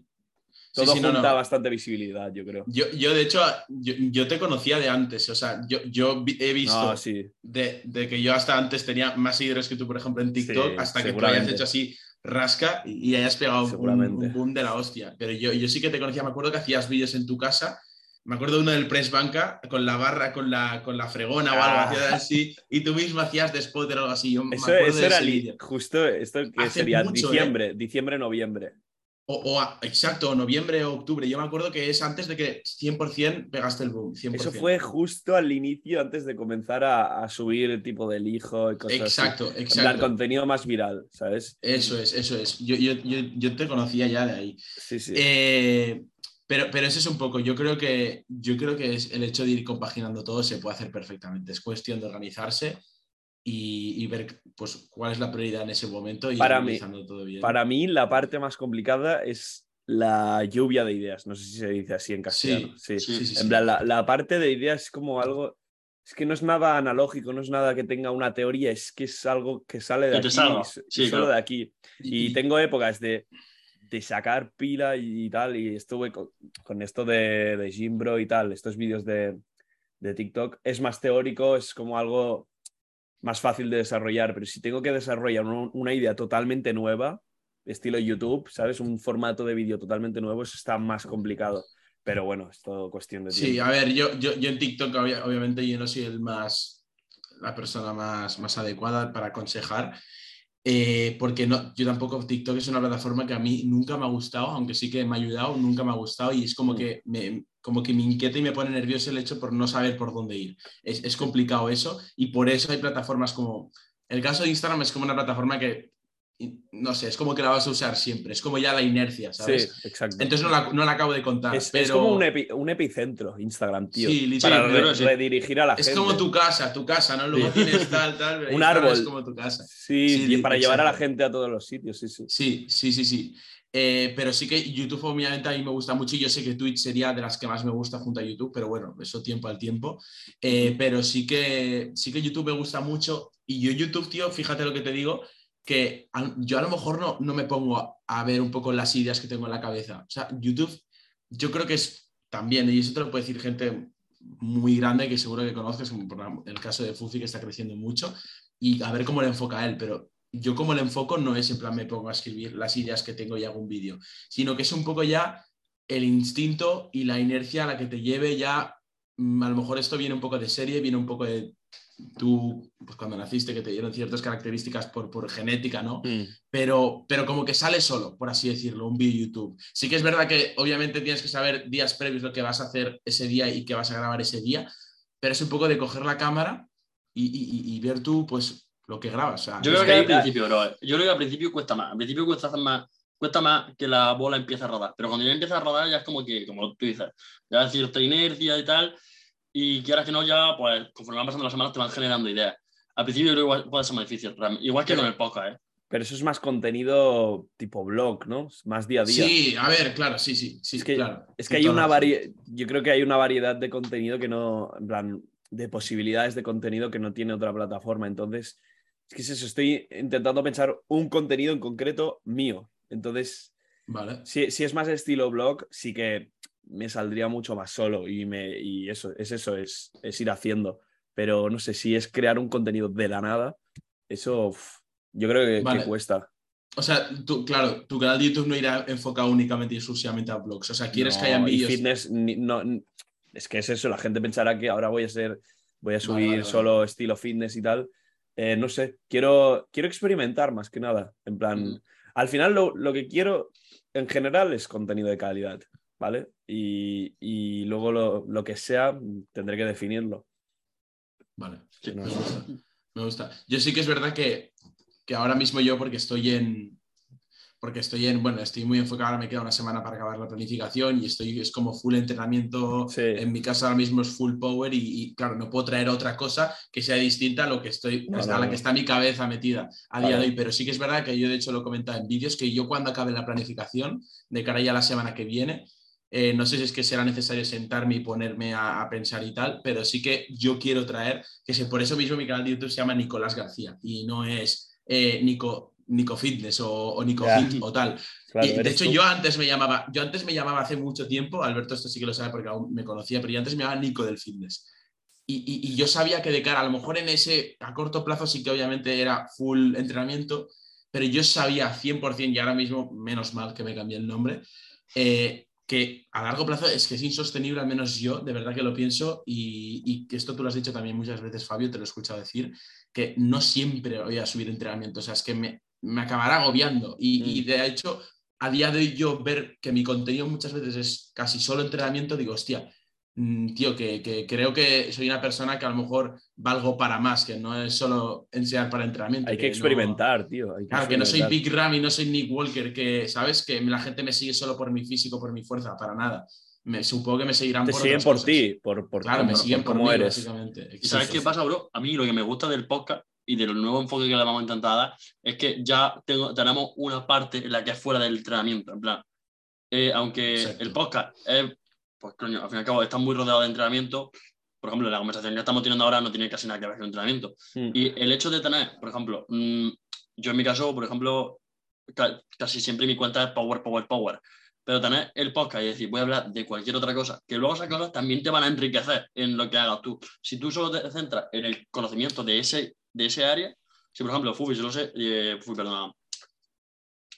100%. Todo Sí, sí, no, junta no. bastante visibilidad, yo creo. Yo, yo, de hecho, yo, yo te conocía de antes, o sea, yo, yo he visto No, sí. de, de que yo hasta antes tenía más seguidores que tú, por ejemplo, en TikTok, hasta que tú hayas hecho así rasca y, hayas pegado un, boom de la hostia. Pero yo, yo sí que te conocía, me acuerdo que hacías vídeos en tu casa. Me acuerdo de uno del Press Banca con la barra, con la, con la fregona o algo, Ah. hacías así, y tú mismo hacías de spotter o algo así. Yo me Eso, acuerdo eso de era ese justo esto que Hace sería mucho, ¿eh? diciembre, diciembre, noviembre. O, o a- exacto, noviembre o octubre. Yo me acuerdo que es antes de que 100% pegaste el boom. 100%. Eso fue justo al inicio, antes de comenzar a, a subir el tipo del hijo y cosas Exacto, así. Exacto. contenido más viral, ¿sabes? Eso es, eso es. Yo, yo, yo, yo te conocía ya de ahí. Sí, sí. Eh, pero, pero eso es un poco, yo creo que yo creo que es el hecho de ir compaginando todo se puede hacer perfectamente. Es cuestión de organizarse y, y ver pues, cuál es la prioridad en ese momento y Para mí- todo bien. Para mí, la parte más complicada es la lluvia de ideas. No sé si se dice así en castellano. Sí. Sí. Sí, sí, En plan, la, la parte de ideas es como algo. Es que no es nada analógico, no es nada que tenga una teoría, es que es algo que sale de Que aquí. Sí, solo claro. de aquí. Y tengo épocas de, de sacar pila y tal, y estuve con, con esto de, de Jimbro y tal, estos vídeos de, de TikTok. Es más teórico, es como algo más fácil de desarrollar, pero si tengo que desarrollar un- una idea totalmente nueva, estilo YouTube, ¿sabes? Un formato de vídeo totalmente nuevo, eso está más complicado. Pero bueno, es todo cuestión de tiempo. Sí, a ver, yo, yo, yo en TikTok obvia- obviamente yo no soy el más, la persona más, más adecuada para aconsejar, eh, porque no, yo tampoco, TikTok es una plataforma que a mí nunca me ha gustado, aunque sí que me ha ayudado, nunca me ha gustado y es como, Mm. que, me, como que me inquieta y me pone nervioso el hecho por no saber por dónde ir. Es, es complicado eso y por eso hay plataformas como, el caso de Instagram es como una plataforma que, no sé, es como que la vas a usar siempre, es como ya la inercia, ¿sabes? Sí, exacto. Entonces no la, no la acabo de contar. es, es como un, epi- un epicentro, Instagram, tío. Sí, literalmente, para re- sí. redirigir a la Es gente. como tu casa, tu casa, ¿no? Luego Sí. tienes tal, *laughs* tal. Un Instagram árbol. Es como tu casa. Sí, Sí, y para llevar a la gente a todos los sitios, sí, sí. Sí, sí, sí, sí. Eh, pero sí que YouTube obviamente a mí me gusta mucho y yo sé que Twitch sería de las que más me gusta junto a YouTube, pero bueno, eso tiempo al tiempo. Eh, pero sí que, sí que YouTube me gusta mucho y yo YouTube, tío, fíjate lo que te digo, que a- yo a lo mejor no, no me pongo a, a ver un poco las ideas que tengo en la cabeza. O sea, YouTube yo creo que es también, y eso te lo puede decir gente muy grande que seguro que conoces, como por el caso de Fufi que está creciendo mucho, y a ver cómo le enfoca él, pero yo como le enfoco no es en plan me pongo a escribir las ideas que tengo y hago un vídeo, sino que es un poco ya el instinto y la inercia a la que te lleve ya, mm, a lo mejor esto viene un poco de serie, viene un poco de tú, pues cuando naciste, que te dieron ciertas características por, por genética, ¿no? Mm. pero, pero como que sale solo, por así decirlo, un vídeo YouTube. Sí que es verdad que obviamente tienes que saber días previos lo que vas a hacer ese día y que vas a grabar ese día, pero es un poco de coger la cámara y, y- ver tú, pues, lo que grabas. o sea, Yo creo que que- al principio. Yo creo que al principio cuesta más. Al principio cuesta más. Cuesta más que la bola empiece a rodar. Pero cuando ya empieza a rodar, ya es como que, como tú dices, ya hay cierta inercia y tal. Y quieras que no, ya, pues, conforme van pasando las semanas, te van generando ideas. Al principio, yo creo que puede ser más difícil. Igual que con el podcast, ¿eh? Pero eso es más contenido tipo blog, ¿no? Más día a día. Sí, a ver, claro, sí, sí, sí, es que, claro. es que hay una variedad, yo creo que hay una variedad de contenido que no, en plan, de posibilidades de contenido que no tiene otra plataforma. Entonces, es que es eso, estoy intentando pensar un contenido en concreto mío. Entonces, Vale. si, si es más estilo blog, sí que me saldría mucho más solo y, me, y eso, es eso, es, es ir haciendo. Pero no sé si es crear un contenido de la nada, eso uf, yo creo que, que cuesta. O sea, tú, claro, tu canal de YouTube no irá enfocado únicamente y exclusivamente a blogs. O sea, quieres que haya No, y vídeos. fitness, ni- no, es que es eso, la gente pensará que ahora voy a ser, voy a subir vale, vale. solo estilo fitness y tal. Eh, no sé, quiero, quiero experimentar más que nada. En plan, Ujú. al final lo, lo que quiero en general es contenido de calidad, ¿vale? Y, y luego lo, lo que sea tendré que definirlo. Vale, Sí, me gusta. Me gusta. Yo sí que es verdad que, que ahora mismo yo, porque estoy en. Porque estoy en. Bueno, estoy muy enfocado, ahora me queda una semana para acabar la planificación y estoy. Es como full entrenamiento. Sí. En mi casa ahora mismo es full power y, y, claro, no puedo traer otra cosa que sea distinta a lo que estoy. No, a no, la no. que está mi cabeza metida a día de hoy. Pero sí que es verdad que yo, de hecho, lo he comentado en vídeos que yo cuando acabe la planificación, de cara ya a la semana que viene, eh, no sé si es que será necesario sentarme y ponerme a, a pensar y tal, pero sí que yo quiero traer, que se, por eso mismo mi canal de YouTube se llama Nicolás García y no es eh, Nico, Nico Fitness o, o Nico. Fit o tal. *laughs* Claro, Y, de hecho, tú. yo antes me llamaba, yo antes me llamaba hace mucho tiempo, Alberto esto sí que lo sabe porque aún me conocía, pero yo antes me llamaba Nico del Fitness. Y, y- y yo sabía que de cara, a lo mejor en ese, a corto plazo sí que obviamente era full entrenamiento, pero yo sabía 100% y ahora mismo, menos mal que me cambié el nombre, eh, que a largo plazo es que es insostenible, al menos yo, de verdad que lo pienso, y, y que esto tú lo has dicho también muchas veces, Fabio, te lo he escuchado decir, que no siempre voy a subir entrenamiento, o sea, es que me, me acabará agobiando. Y, Mm. y de hecho, a día de hoy yo ver que mi contenido muchas veces es casi solo entrenamiento, digo, hostia, mm, tío, que, que creo que soy una persona que a lo mejor valgo para más, que no es solo enseñar para entrenamiento. Hay que experimentar, tío. hay que Claro, que no soy. Big Ram y no soy Nick Walker, que, ¿sabes? Que la gente me sigue solo por mi físico, por mi fuerza, para nada. Me, supongo que me seguirán Te por siguen por ti, por, por, Claro, me por- siguen por por cómo mí, eres. básicamente. ¿Y sabes qué pasa, bro? A mí lo que me gusta del podcast y del nuevo enfoque que le vamos a intentar dar es que ya tengo, tenemos una parte en la que es fuera del entrenamiento. En plan, eh, aunque Exacto. el podcast es, pues coño, al fin y al cabo está muy rodeado de entrenamiento. Por ejemplo, la conversación que estamos teniendo ahora no tiene casi nada que ver con entrenamiento. Mm. Y el hecho de tener, por ejemplo, mm, yo en mi caso, por ejemplo, ca- casi siempre mi cuenta es Power, Power, Power. Pero tener el podcast y decir, voy a hablar de cualquier otra cosa, que luego esas cosas también te van a enriquecer en lo que hagas tú. Si tú solo te centras en el conocimiento de ese, de ese área, si por ejemplo Fufi, yo lo sé, eh, Fufi, perdona,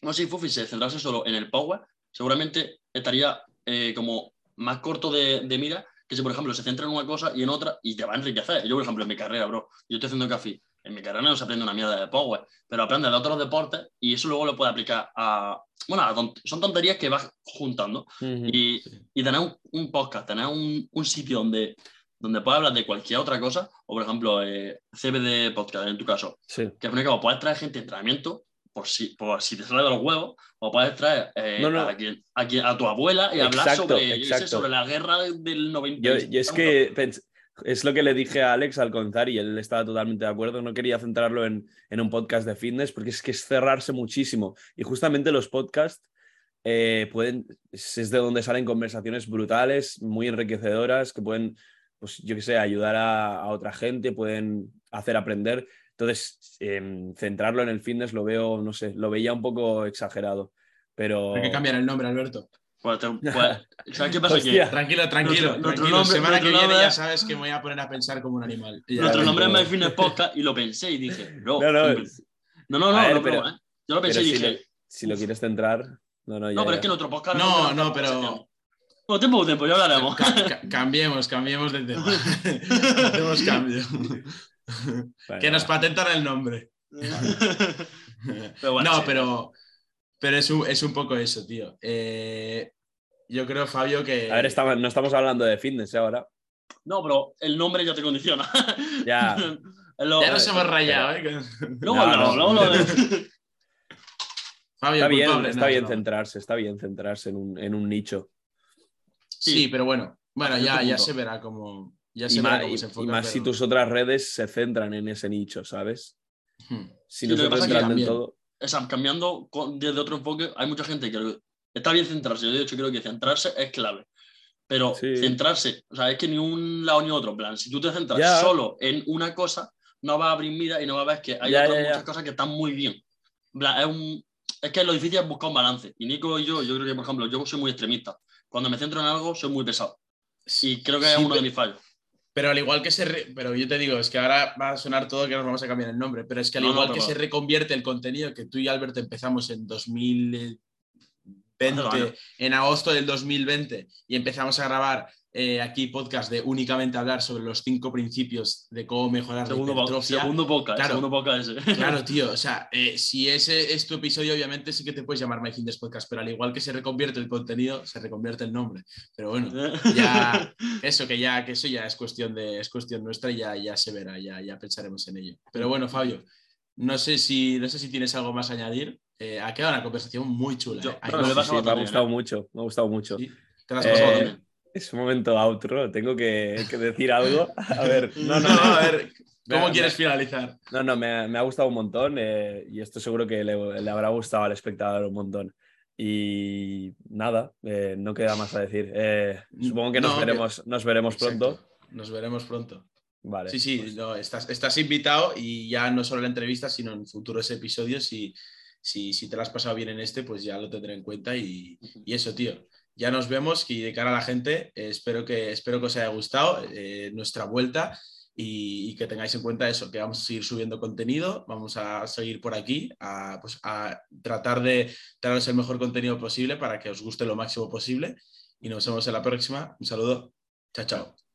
no sé si Fufi se centrase solo en el Power, seguramente estaría eh, como más corto de, de mira que si, por ejemplo, se centra en una cosa y en otra y te va a enriquecer. Yo, por ejemplo, en mi carrera, bro, yo estoy haciendo café. En mi carrera no se aprende una mierda de Power, pero aprende de otros deportes y eso luego lo puede aplicar a. Bueno, a tont- son tonterías que vas juntando. Ujú. Y, y tener un, un podcast, tener un, un sitio donde, donde puedas hablar de cualquier otra cosa, o por ejemplo, eh, CBD Podcast, en tu caso, Sí. que al fin y al cabo puedes traer gente de entrenamiento por si, por si te sale de los huevos, o puedes traer eh, No, no. A, quien, a, quien- a tu abuela y hablar Exacto, sobre, yo sé, sobre la guerra del 90. Yo, yo es que es lo que le dije a Alex al contar y él estaba totalmente de acuerdo. No quería centrarlo en, en un podcast de fitness porque es que es cerrarse muchísimo. Y justamente los podcasts eh, pueden, es es de donde salen conversaciones brutales, muy enriquecedoras, que pueden, pues yo qué sé, ayudar a, a otra gente, pueden hacer aprender. Entonces, em, centrarlo en el fitness lo veo, no sé, lo veía un poco exagerado. Pero. Hay que cambiar el nombre, Alberto. Pues te- pues, ¿Sabes qué *laughs* pasa? Hostia. Que Tranquilo, tranquilo, Nuestro- nuestro tranquilo. nombre- Semana que viene nombre- ya sabes que me voy a poner a pensar como un animal. *laughs* Ya, nuestro nombre es pero- My Fitness Podcast y lo pensé y dije, *laughs* No, no, no, no, no, no, ver, no, pero- ¿eh? Yo lo pensé pero y si, dije, lo, si lo quieres centrar. No, no, ya, no, pero ya. es que nuestro podcast No, no, pero-. Bueno, tiempo, tiempo, ya hablaremos. Ca- ca- cambiemos, cambiemos de tema. Hacemos cambio. Que nos patentan el nombre. Pero bueno, no, sí. pero, pero es, un, es un poco eso, tío. Eh, yo creo, Fabio, que. A ver, estamos- no estamos hablando de fitness ¿eh? ahora. No, pero el nombre ya te condiciona. Ya. *laughs* Lo- Ya nos hemos pero- rayado, ¿eh? Luego No, no. lo- Fabio, Está bien, culpable, está bien no. centrarse, está bien centrarse en un, en un nicho. Sí, Sí. pero bueno, bueno, ya, ya se verá cómo. Ya Y más, y- se y si tus otras redes se centran en ese nicho, ¿sabes? Hmm. Si Sí, no se es centran también- todo. o sea, cambiando con- desde otro enfoque, hay mucha gente que está bien centrarse. Yo, de hecho, creo que centrarse es clave. Pero Sí. centrarse, o sea, es que ni un lado ni otro. En plan, si tú te centras Ya. solo en una cosa, no vas a abrir mira y no vas a ver que hay Ya, otras ya, muchas cosas que están muy bien. En plan, es, un- es que lo difícil es buscar un balance. Y Nico y yo, yo creo que, por ejemplo, yo soy muy extremista. Cuando me centro en algo, soy muy pesado. Y creo que es Sí, uno de mis fallos. Pero al igual que se. Pero yo te digo, es que ahora va a sonar todo que nos vamos a cambiar el nombre. Pero es que al igual que se reconvierte el contenido que tú y Albert empezamos en 2020, en agosto del 2020, y empezamos a grabar eh, aquí podcast de únicamente hablar sobre los cinco principios de cómo mejorar segundo la hipertrofia. Segundo podcast, claro, segundo podcast ese. Claro, *laughs* tío, o sea, eh, si ese es tu episodio, obviamente sí que te puedes llamar My Fitness Podcast, pero al igual que se reconvierte el contenido, se reconvierte el nombre. Pero bueno, ya *laughs* eso que ya que eso ya es cuestión de es cuestión nuestra y ya, ya se verá, ya, ya pensaremos en ello. Pero bueno, Fabio, no sé si no sé si tienes algo más a añadir. Eh, ha quedado una conversación muy chula. me, ha gustado mucho, me ha gustado mucho. ¿Te has pasado también? Es un momento outro, tengo que, decir algo. A ver, *laughs* no, no, a ver, ¿cómo quieres finalizar? No, no, me, ha gustado un montón eh, y esto seguro que le, habrá gustado al espectador un montón. Y nada, eh, no queda más a decir. Eh, supongo que nos veremos, nos veremos pronto. Nos veremos pronto. Vale. Sí, sí, pues estás, estás invitado y ya no solo en la entrevista, sino en futuros episodios. Y si, si te lo has pasado bien en este, pues ya lo tendré en cuenta. Y, y eso, tío ya nos vemos y de cara a la gente, eh, espero, que, espero que os haya gustado eh, nuestra vuelta y, que tengáis en cuenta eso, que vamos a seguir subiendo contenido, vamos a seguir por aquí, a, pues, a tratar de traeros el mejor contenido posible para que os guste lo máximo posible y nos vemos en la próxima. Un saludo. Chao, chao.